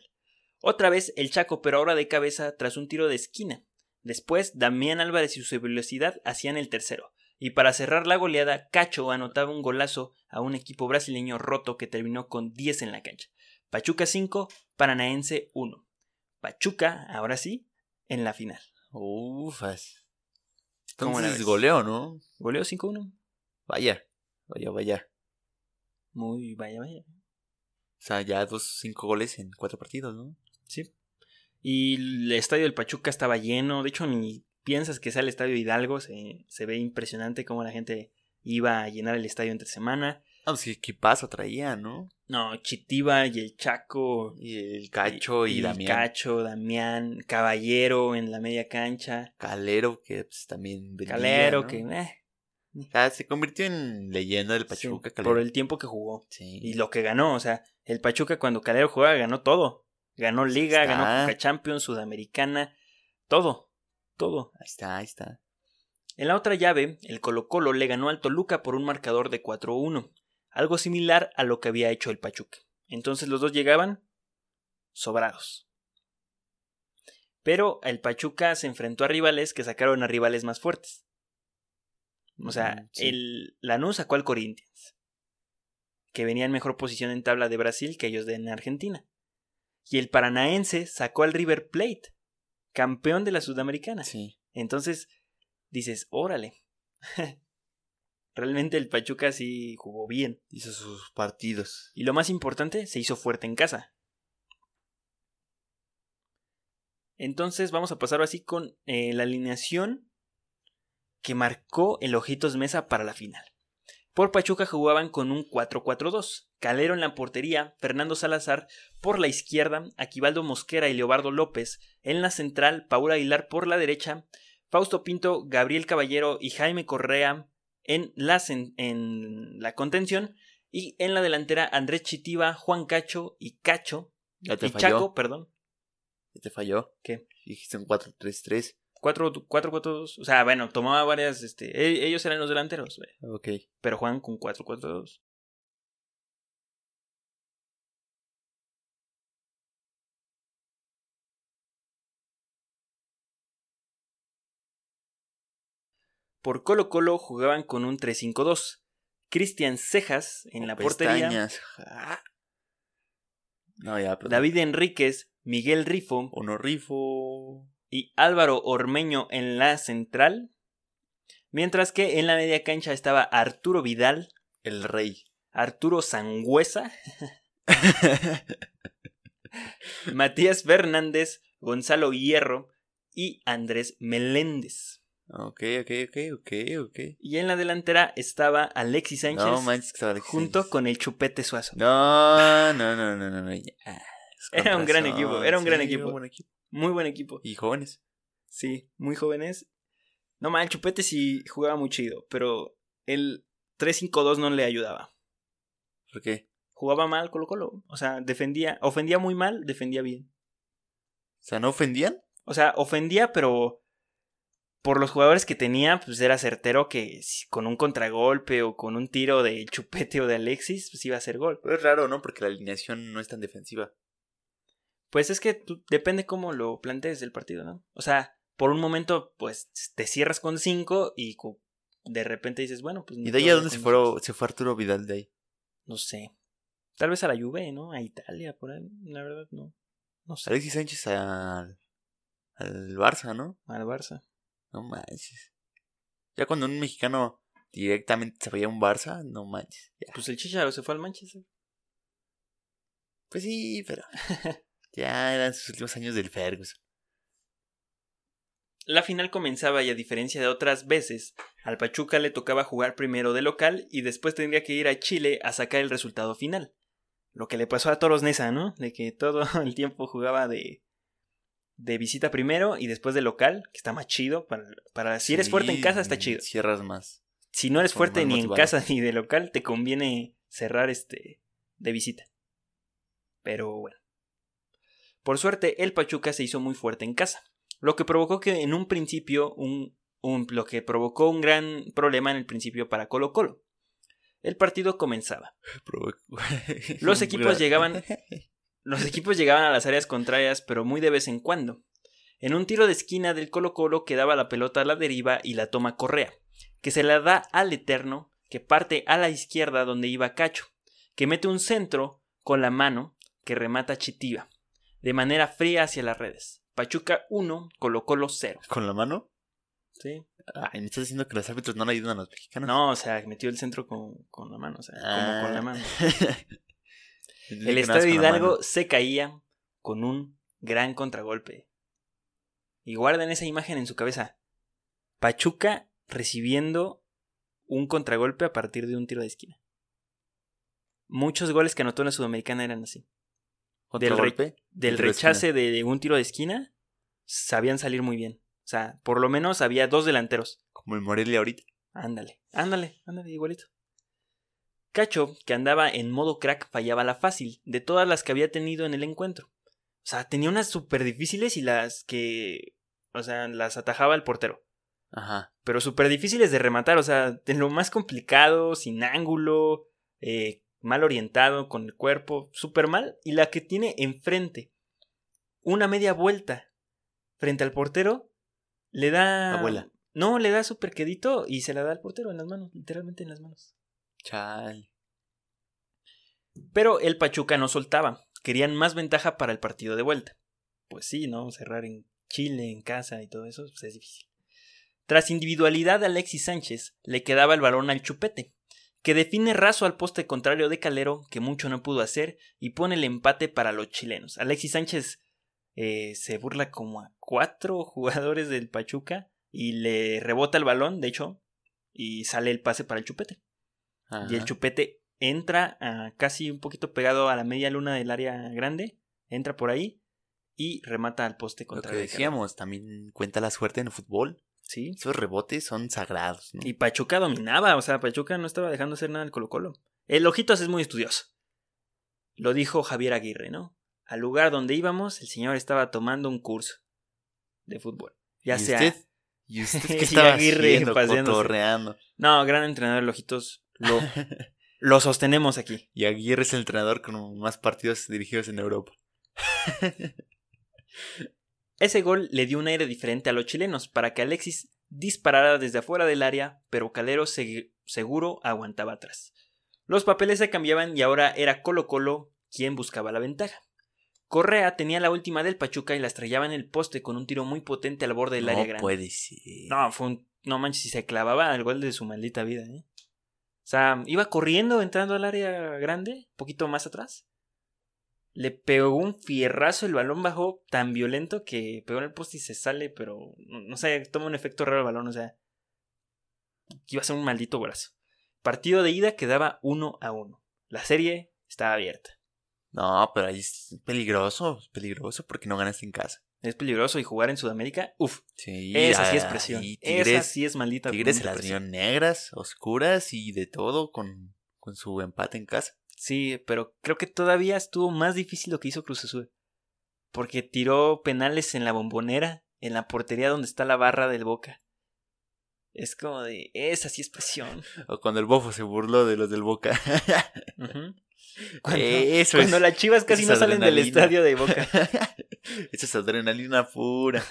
Otra vez el Chaco, pero ahora de cabeza tras un tiro de esquina. Después, Damián Álvarez y su velocidad hacían el tercero. Y para cerrar la goleada, Cacho anotaba un golazo a un equipo brasileño roto que terminó con 10 en la cancha. Pachuca 5, Paranaense 1. Pachuca, ahora sí, en la final. Ufas. ¿Cómo la Entonces ves? goleo, ¿no? Goleó 5-1. Vaya, vaya, vaya. Muy vaya, vaya. O sea, ya dos, cinco goles en cuatro partidos, ¿no? Sí. Y el estadio del Pachuca estaba lleno. De hecho, ni piensas que sea el estadio Hidalgo. Se, se ve impresionante cómo la gente iba a llenar el estadio entre semana. Ah, pues qué paso traía, ¿no? No, Chitiba y el Chaco. Y el Cacho y, el Damián. Cacho, Damián, Caballero en la media cancha. Calero, que pues, también vendía, Calero, ¿no? que. eh, O sea, se convirtió en leyenda del Pachuca, sí, por el tiempo que jugó. Sí. Y lo que ganó. O sea, el Pachuca cuando Calero juega ganó todo. Ganó Liga, Está. ganó Coca Champions, Sudamericana. Todo. Todo. Ahí está, ahí está. En la otra llave, el Colo Colo le ganó al Toluca por un marcador de 4-1, algo similar a lo que había hecho el Pachuca. Entonces los dos llegaban sobrados. Pero el Pachuca se enfrentó a rivales que sacaron a rivales más fuertes. O sea, Mm, sí. el Lanús sacó al Corinthians, que venía en mejor posición en tabla de Brasil que ellos de en Argentina. Y el Paranaense sacó al River Plate, campeón de la Sudamericana. Sí. Entonces dices, órale. Realmente el Pachuca sí jugó bien. Hizo sus partidos. Y lo más importante, se hizo fuerte en casa. Entonces vamos a pasar así con eh, la alineación que marcó el Ojitos Mesa para la final. Por Pachuca jugaban con un 4-4-2. Calero en la portería, Fernando Salazar por la izquierda, Aquivaldo Mosquera y Leobardo López en la central, Paul Aguilar por la derecha, Fausto Pinto, Gabriel Caballero y Jaime Correa en la, en la contención y en la delantera Andrés Chitiva, Juan Cacho y Cacho Ya te y falló. Chaco, perdón. Ya te falló. ¿Qué? Dijiste un 4-3-3. 4-4-2. O sea, bueno, tomaba varias. Este, e- ellos eran los delanteros, güey, Ok. pero juegan con 4-4-2. Por Colo Colo jugaban con un 3-5-2. Cristian Cejas en la portería. Pestañas. Ah. No, ya. David Enríquez, Miguel Rifo Honorrifo. Y Álvaro Ormeño en la central. Mientras que en la media cancha estaba Arturo Vidal, El rey. Arturo Sangüesa, Matías Fernández, Gonzalo Hierro y Andrés Meléndez. ok, ok, ok, ok, ok. Y en la delantera estaba Alexis Sánchez No Alexis junto con el Chupete Suazo. No, no, no, no, no. no. Era un gran equipo, era un gran equipo. buen equipo. Muy buen equipo. Y jóvenes. Sí, muy jóvenes. No mal, Chupete sí jugaba muy chido, pero el 3-5-2 no le ayudaba. ¿Por qué? Jugaba mal Colo Colo. O sea, defendía, ofendía muy mal, defendía bien. O sea, ¿no ofendían? O sea, ofendía, pero por los jugadores que tenía, pues era certero que con un contragolpe o con un tiro de Chupete o de Alexis, pues iba a ser gol. Pero es raro, ¿no? Porque la alineación no es tan defensiva. Pues es que tú- depende cómo lo plantees el partido, ¿no? O sea, por un momento, pues te cierras con 5 y cu- de repente dices, bueno, pues... ¿Y de ahí a dónde se, fueron, se fue Arturo Vidal de ahí? No sé. Tal vez a la Juve, ¿no? A Italia, por ahí. La verdad, no. No sé. Alexis Sánchez al, al Barça, ¿no? Al Barça. No manches. Ya cuando un mexicano directamente se vaya a un Barça, no manches. Ya. Pues el Chicharo se fue al Manchester. Pues sí, pero ya eran sus últimos años del Ferguson. La final comenzaba y a diferencia de otras veces, al Pachuca le tocaba jugar primero de local y después tendría que ir a Chile a sacar el resultado final. Lo que le pasó a Toros Nesa, ¿no? De que todo el tiempo jugaba de, de visita primero y después de local, que está más chido. Para, para si eres fuerte en casa, está chido. Cierras más. Si no eres fuerte ni en casa ni de local, te conviene cerrar este de visita. Pero bueno. Por suerte, el Pachuca se hizo muy fuerte en casa, lo que provocó que en un principio un, un- lo que provocó un gran problema en el principio para Colo Colo. El partido comenzaba. Los equipos llegaban- Los equipos llegaban a las áreas contrarias, pero muy de vez en cuando. En un tiro de esquina del Colo Colo quedaba la pelota a la deriva y la toma Correa, que se la da al Eterno, que parte a la izquierda donde iba Cacho, que mete un centro con la mano que remata Chitiva, de manera fría hacia las redes. Pachuca 1, Colo Colo 0. ¿Con la mano? ¿Sí? Ay, me estás diciendo que los árbitros no le ayudan a los mexicanos. No, o sea, metió el centro con, con la mano, o sea, como con la mano. Entendí El estadio Hidalgo mano. se caía con un gran contragolpe. Y guarden esa imagen en su cabeza. Pachuca recibiendo un contragolpe a partir de un tiro de esquina. Muchos goles que anotó en la Sudamericana eran así. Del re- rechace de un tiro de esquina, sabían salir muy bien. O sea, por lo menos había dos delanteros. Como el Morelia ahorita. Ándale, ándale, ándale, igualito. Cacho, que andaba en modo crack, fallaba la fácil, de todas las que había tenido en el encuentro. O sea, tenía unas súper difíciles y las que. O sea, las atajaba el portero. Ajá. pero súper difíciles de rematar, o sea, de lo más complicado, sin ángulo, eh, mal orientado con el cuerpo, súper mal, y la que tiene enfrente, una media vuelta frente al portero, le da... Abuela. No, le da súper quedito y se la da al portero en las manos, literalmente en las manos. Chal. Pero el Pachuca no soltaba, querían más ventaja para el partido de vuelta. Pues sí, ¿no? Cerrar en Chile, en casa y todo eso, pues es difícil. Tras individualidad de Alexis Sánchez, le quedaba el balón al chupete, que define raso al poste contrario de Calero, que mucho no pudo hacer, y pone el empate para los chilenos. Alexis Sánchez eh, se burla como a cuatro jugadores del Pachuca y le rebota el balón, de hecho, y sale el pase para el chupete. Y el chupete entra casi un poquito pegado a la media luna del área grande, entra por ahí y remata al poste Lo contra que decíamos, también cuenta la suerte en el fútbol. Sí. Esos rebotes son sagrados, ¿no? Y Pachuca dominaba, o sea, Pachuca no estaba dejando hacer nada al Colo Colo. El Ojitos es muy estudioso. Lo dijo Javier Aguirre, ¿no? Al lugar donde íbamos, el señor estaba tomando un curso de fútbol. Ya ¿Y sea. usted? ¿Y usted qué estaba Aguirre haciendo? No, gran entrenador, el Ojitos. Lo, lo sostenemos aquí. Y Aguirre es el entrenador con más partidos dirigidos en Europa. Ese gol le dio un aire diferente a los chilenos para que Alexis disparara desde afuera del área, pero Calero seguro aguantaba atrás. Los papeles se cambiaban y ahora era Colo Colo quien buscaba la ventaja. Correa tenía la última del Pachuca y la estrellaba en el poste con un tiro muy potente al borde del área no grande. puede ser. No, fue un. No manches, si se clavaba el gol de su maldita vida, ¿eh? O sea, iba corriendo, entrando al área grande, poquito más atrás. Le pegó un fierrazo, el balón bajó tan violento que pegó en el poste y se sale, pero no, no sé, toma un efecto raro el balón, o sea. Iba a ser un maldito brazo. Partido de ida quedaba uno a uno. La serie estaba abierta. No, pero ahí es peligroso, es peligroso porque no ganaste en casa. Es peligroso y jugar en Sudamérica, uff, Sí, esa sí es presión. esa sí es maldita. Tigres se las vieron negras, oscuras y de todo con, con su empate en casa. Sí, pero creo que todavía estuvo más difícil lo que hizo Cruz Azul. Porque tiró penales en la bombonera, en la portería donde está la barra del Boca. Es como de, esa sí es presión. O cuando el bofo se burló de los del Boca. Cuando, Eso cuando es- las chivas casi no salen del estadio de Boca. Eso es adrenalina pura.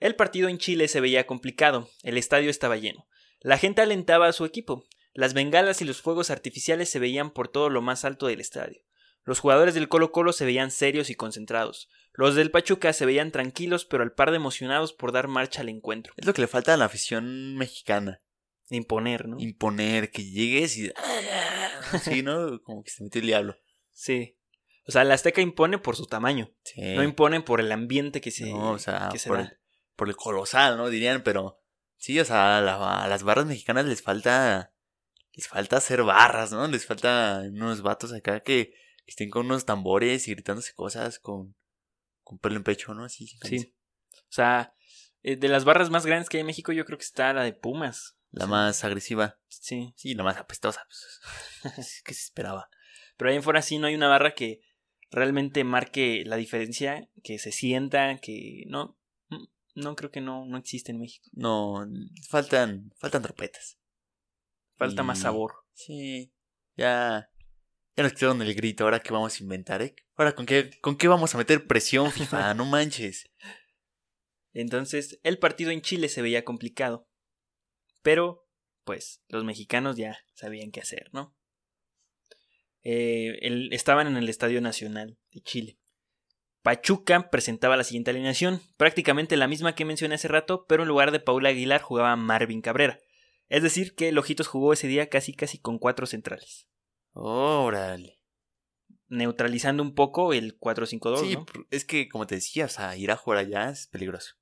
El partido en Chile se veía complicado, el estadio estaba lleno. La gente alentaba a su equipo. Las bengalas y los fuegos artificiales se veían por todo lo más alto del estadio. Los jugadores del Colo Colo se veían serios y concentrados. Los del Pachuca se veían tranquilos pero al par de emocionados por dar marcha al encuentro. Es lo que le falta a la afición mexicana. Imponer, ¿no? Imponer, que llegues y... Sí, ¿no? Como que se metió el diablo. Sí. O sea, la Azteca impone por su tamaño. Sí. No impone por el ambiente que se, No, o sea, que se por da. el, por el colosal, ¿no? Dirían, pero sí, o sea, a, la- a las barras mexicanas les falta, les falta hacer barras, ¿no? Les falta unos vatos acá que, que estén con unos tambores y gritándose cosas con, con pelo en pecho, ¿no? Así. Sí. O sea, eh, de las barras más grandes que hay en México, yo creo que está la de Pumas. La Sí. más agresiva. Sí. Sí, la más apestosa. Pues, ¿Qué se esperaba? Pero ahí en fuera sí no hay una barra que realmente marque la diferencia, que se sienta, que no. mm, No creo que no, no existe en México. No, faltan, faltan trompetas. Falta más sabor. Sí, ya. Ya nos quedaron el grito. Ahora qué vamos a inventar, ¿eh? Ahora con qué, con qué vamos a meter presión, FIFA. no manches. Entonces, el partido en Chile se veía complicado. Pero, pues, los mexicanos ya sabían qué hacer, ¿no? Eh, el- estaban en el Estadio Nacional de Chile. Pachuca presentaba la siguiente alineación, prácticamente la misma que mencioné hace rato, pero en lugar de Paula Aguilar jugaba Marvin Cabrera. Es decir, que el Ojitos jugó ese día casi casi con cuatro centrales, Órale. neutralizando un poco el 4-5-2, Sí, es que como te decía, o sea, ir a jugar allá es peligroso.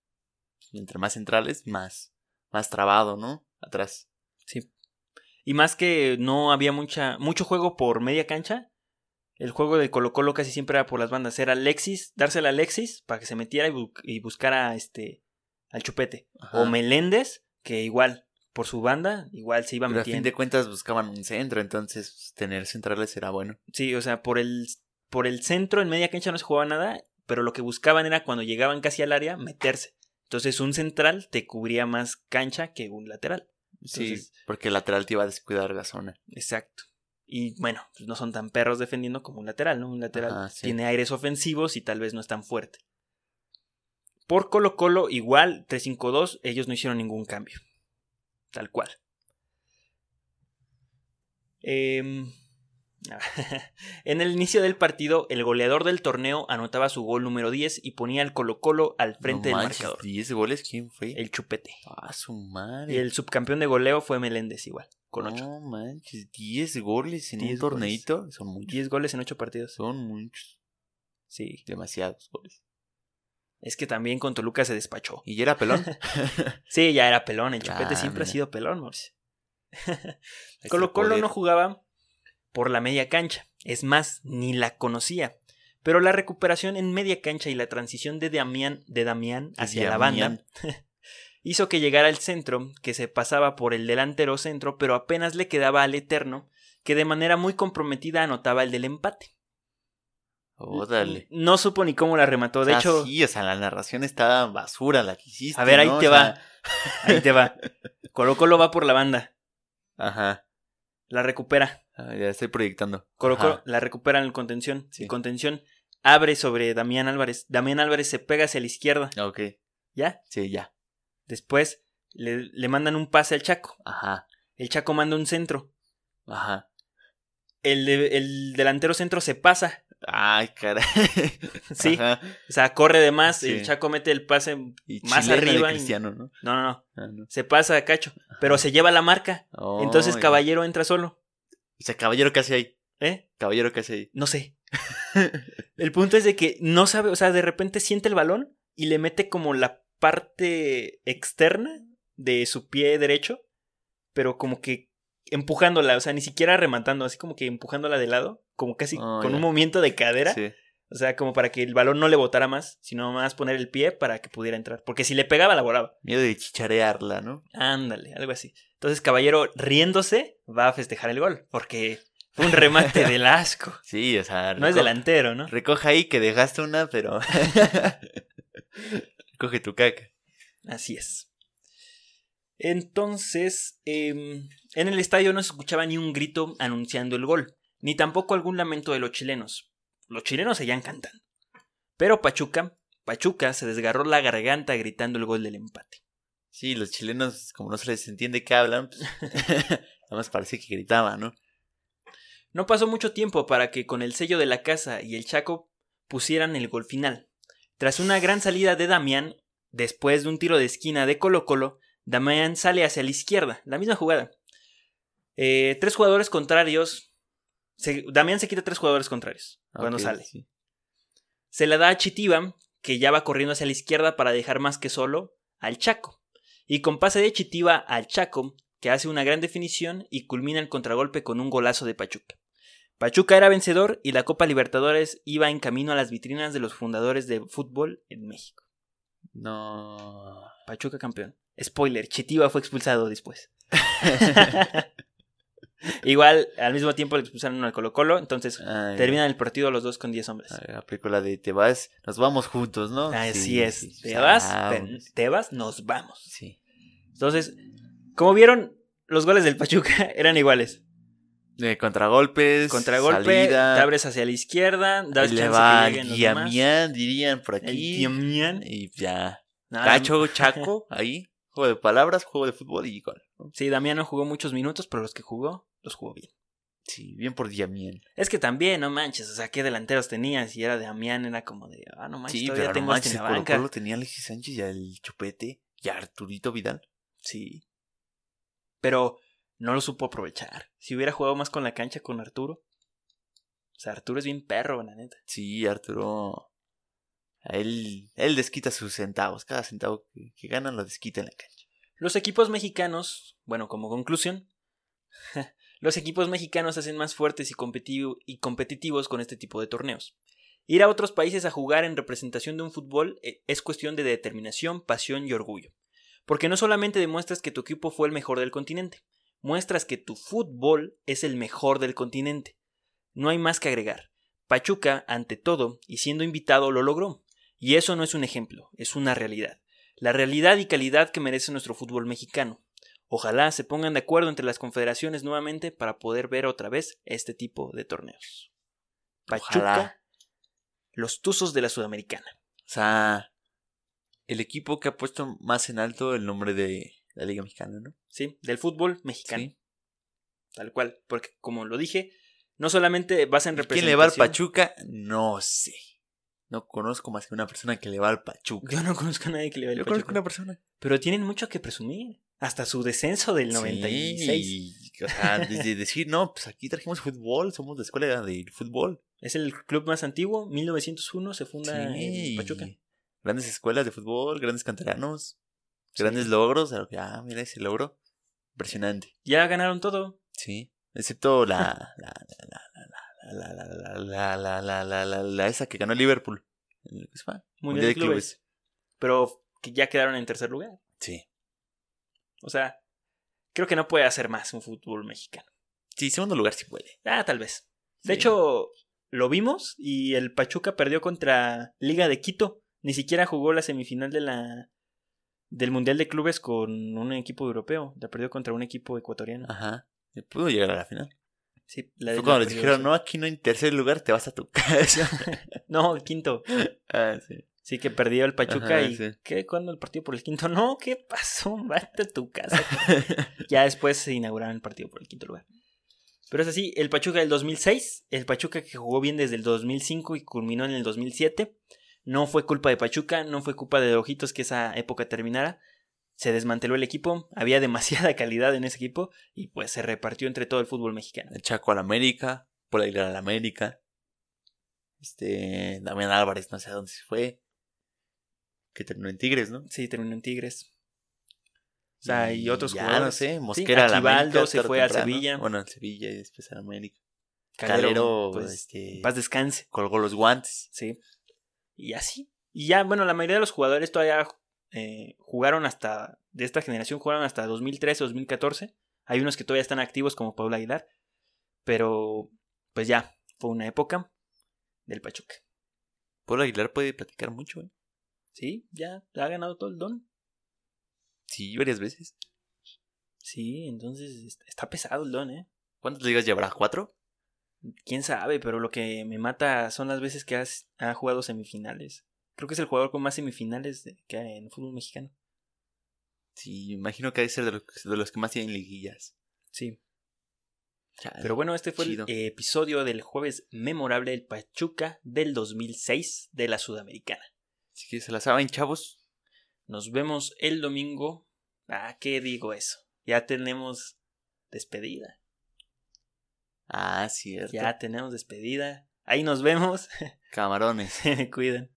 Entre más centrales, más, más trabado, ¿no? Atrás. Sí. Y más que no había mucha, mucho juego por media cancha. El juego de Colo Colo casi siempre era por las bandas. Era Alexis, dársela a Alexis para que se metiera y, bu- y buscara este, al chupete. Ajá. O Meléndez, que igual, por su banda, igual se iba Pero a fin metiendo. de cuentas buscaban un centro, entonces pues, tener centrales era bueno. Sí, o sea, por el, por el centro, en media cancha no se jugaba nada, pero lo que buscaban era cuando llegaban casi al área, meterse. Entonces un central te cubría más cancha que un lateral. Sí, porque el lateral te iba a descuidar la zona. Exacto. Y bueno, pues no son tan perros defendiendo como un lateral, ¿no? Un lateral Ajá, sí. tiene aires ofensivos y tal vez no es tan fuerte. Por Colo Colo, igual, 3-5-2, ellos no hicieron ningún cambio. Tal cual. Em, en el inicio del partido, el goleador del torneo anotaba su gol número 10 y ponía al Colo Colo al frente No del manches, marcador. 10 goles, ¿quién fue? El chupete. Ah, su madre. Y el subcampeón de goleo fue Meléndez igual, con 8. No manches, 10 goles en 10 un torneito. Son muchos. 10 goles en 8 partidos. Son muchos. Sí. Demasiados goles. Es que también con Toluca se despachó. ¿Y ya era pelón? Sí, ya era pelón. El Chupete Ah, siempre ha sido pelón, Mauricio. Este Colo Colo no jugaba por la media cancha. Es más, ni la conocía. Pero la recuperación en media cancha y la transición de Damián, de Damián hacia la banda hizo que llegara el centro, que se pasaba por el delantero centro, pero apenas le quedaba al Eterno, que de manera muy comprometida anotaba el del empate. No supo ni cómo la remató. De Ah, hecho, sí, o sea, la narración está basura la que hiciste. a ver, ahí ¿no? te O va. Ahí te va. Colo Colo va por la banda. Ajá. La recupera. Ah, ya estoy proyectando. Colo Ajá. La recupera en el contención. Sí. El contención abre sobre Damián Álvarez. Damián Álvarez se pega hacia la izquierda. Ah, Ok. ¿Ya? Sí, ya. Después le, le mandan un pase al Chaco. Ajá. El Chaco manda un centro. Ajá. El, de- el delantero centro se pasa. Ay, caray. Sí. Ajá. O sea, corre de más. Sí. El Chaco mete el pase Y más de arriba. Cristiano, ¿no? No, no, no. Ah, no. Se pasa a Cacho. Pero se lleva la marca. Oh, Entonces ya. Caballero entra solo. O sea, caballero, ¿qué hace ahí? ¿Eh? Caballero, ¿qué hace ahí? No sé. el punto es de que no sabe, o sea, de repente siente el balón y le mete como la parte externa de su pie derecho, pero como que empujándola, o sea, ni siquiera rematando, así como que empujándola de lado, como casi Oh, con un movimiento de cadera, Sí. o sea, como para que el balón no le botara más, sino más poner el pie para que pudiera entrar, porque si le pegaba la volaba. Miedo de chicharearla, ¿no? Ándale, algo así. Entonces, Caballero, riéndose, va a festejar el gol, porque fue un remate del asco. Sí, o sea. No es delantero, ¿no? Recoja ahí que dejaste una, pero. Coge tu caca. Así es. Entonces, em, en el estadio no se escuchaba ni un grito anunciando el gol, ni tampoco algún lamento de los chilenos. Los chilenos seguían cantando. Pero Pachuca, Pachuca se desgarró la garganta gritando el gol del empate. Sí, los chilenos, como no se les entiende qué hablan, pues. Nada más parece que gritaban, ¿no? No pasó mucho tiempo para que con el sello de la casa y el Chaco pusieran el gol final. Tras una gran salida de Damián, después de un tiro de esquina de Colo Colo, Damián sale hacia la izquierda, la misma jugada. Eh, tres jugadores contrarios. Se- Damián se quita tres jugadores contrarios cuando sale. sí. Se la da a Chitiba, que ya va corriendo hacia la izquierda para dejar más que solo al Chaco. Y con pase de Chitiba al Chaco, que hace una gran definición y culmina el contragolpe con un golazo de Pachuca. Pachuca era vencedor y la Copa Libertadores iba en camino a las vitrinas de los fundadores de fútbol en México. No. Pachuca campeón. Spoiler, Chitiba fue expulsado después. Igual, al mismo tiempo le expulsaron al Colo Colo, entonces Ay, terminan el partido los dos con 10 hombres. La película de Te vas, nos vamos juntos, ¿no? Así Sí, es. sí, te vas, te, vamos. te vas, nos vamos. Sí. Entonces, como vieron, los goles del Pachuca eran iguales. De contragolpes. Contragolpe, salida, te abres hacia la izquierda, das le va que dirían por aquí. Diamián. Y ya. Nada, Cacho, Chaco, ahí. Juego de palabras, juego de fútbol y gol. Sí, Damián no jugó muchos minutos, pero los que jugó, los jugó bien. Sí, bien por Diamián. Es que también, no manches, o sea, ¿qué delanteros tenías? Y era de Damián, era como de, ah, no manches, Sí, todavía pero tengo no hasta manches, en la Colo banca. Colo tenía a Alexis Sánchez y al Chupete y a Arturito Vidal. Sí. Pero no lo supo aprovechar. Si hubiera jugado más con la cancha con Arturo. O sea, Arturo es bien perro, la neta. Sí, Arturo. A él, él desquita sus centavos. Cada centavo que, que gana lo desquita en la cancha. Los equipos mexicanos, bueno, como conclusión, los equipos mexicanos hacen más fuertes y, y competitivos con este tipo de torneos. Ir a otros países a jugar en representación de un fútbol eh, es cuestión de determinación, pasión y orgullo. Porque no solamente demuestras que tu equipo fue el mejor del continente, muestras que tu fútbol es el mejor del continente. No hay más que agregar. Pachuca, ante todo, y siendo invitado, lo logró. Y eso no es un ejemplo, es una realidad. la realidad y calidad que merece nuestro fútbol mexicano. Ojalá se pongan de acuerdo entre las confederaciones nuevamente para poder ver otra vez este tipo de torneos. Pachuca, Ojalá. los Tuzos de la Sudamericana. O sea, el equipo que ha puesto más en alto el nombre de la Liga Mexicana, ¿no? ¿Sí? Del fútbol mexicano. Sí. Tal cual. Porque, como lo dije, no solamente vas en ¿Y representación. ¿Quién le va al Pachuca? No sé. No conozco más que una persona que le va al Pachuca. Yo no conozco a nadie que le Yo al conozco Pachuca. una persona. Pero tienen mucho que presumir. Hasta su descenso del 96. Sí, o sea, desde decir, no, pues aquí trajimos fútbol, somos la escuela del fútbol. Es el club más antiguo. 1901 se funda Sí, en Pachuca. Grandes escuelas de fútbol, grandes canteranos, Sí. grandes logros. Ah, mira ese logro. Impresionante. Ya ganaron todo. Sí. Excepto la. La. La. La. La. La. La. La. La. La. La. La. Esa que ganó Liverpool. Mundial de clubes. Pero que ya quedaron en tercer lugar. Sí. O sea, creo que no puede hacer más un fútbol mexicano. Sí, segundo lugar sí puede. Ah, tal vez. De Sí. hecho, lo vimos y el Pachuca perdió contra Liga de Quito. Ni siquiera jugó la semifinal de la del Mundial de Clubes con un equipo europeo. La perdió contra un equipo ecuatoriano. Ajá. Pudo llegar a la final. Sí, la- Fue cuando les dijeron, no, aquí no en tercer lugar, te vas a tu casa. No, quinto. ah, sí. Sí, que perdió el Pachuca Ajá, y sí. ¿qué? ¿Cuándo el partido por el quinto? No, ¿qué pasó? Vete a tu casa. ya después se inauguraron el partido por el quinto lugar. Pero es así, el Pachuca del 2006, el Pachuca que jugó bien desde el 2005 y culminó en el 2007, no fue culpa de Pachuca, no fue culpa de Ojitos que esa época terminara. Se desmanteló el equipo, había demasiada calidad en ese equipo y pues se repartió entre todo el fútbol mexicano. El Chaco al América, Paul Aguilar al América. Este, Damián Álvarez, no sé a dónde se fue. Que terminó en Tigres, ¿no? Sí, terminó en Tigres. O sea, y, otros ya, jugadores. no sé, Mosquera América. se fue a. Sevilla. Bueno, al Sevilla y después al América. Calero, Calero, pues, este, paz descanse. colgó los guantes. Sí. Y así. Y ya, bueno, la mayoría de los jugadores todavía eh, jugaron hasta, de esta generación jugaron hasta 2013, 2014. Hay unos que todavía están activos como Paula Aguilar. Pero, pues ya, fue una época del Pachuca. Paul Aguilar puede platicar mucho, ¿eh? Sí, ya ha ganado todo el don. Sí, varias veces. Sí, entonces est- está pesado el don, ¿eh? ¿Cuántas ligas llevará? ¿Cuatro? Quién sabe, pero lo que me mata son las veces que has, ha jugado semifinales. Creo que es el jugador con más semifinales que hay en el fútbol mexicano. Sí, imagino que ha de ser de los, de los que más tienen liguillas. Sí. Chale. Pero bueno, este fue Chido. el eh, episodio del jueves memorable del Pachuca del 2006 de la Sudamericana. Así que se la saben, chavos. Nos vemos el domingo. Ah, ¿qué digo eso? Ya tenemos despedida. Ah, cierto. Ya tenemos despedida. Ahí nos vemos. Camarones. Se me cuidan.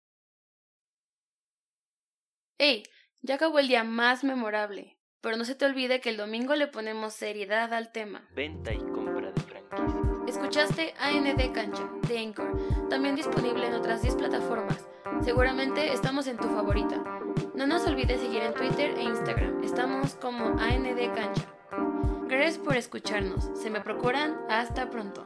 ¡Ey! Ya acabó el día más memorable. Pero no se te olvide que el domingo le ponemos seriedad al tema. Venta y compra de franquicias. Escuchaste AND Cancha, de Anchor, también disponible en otras 10 plataformas. Seguramente estamos en tu favorita. No nos olvides seguir en Twitter e Instagram, estamos como AND Cancha. Gracias por escucharnos, se me procuran, hasta pronto.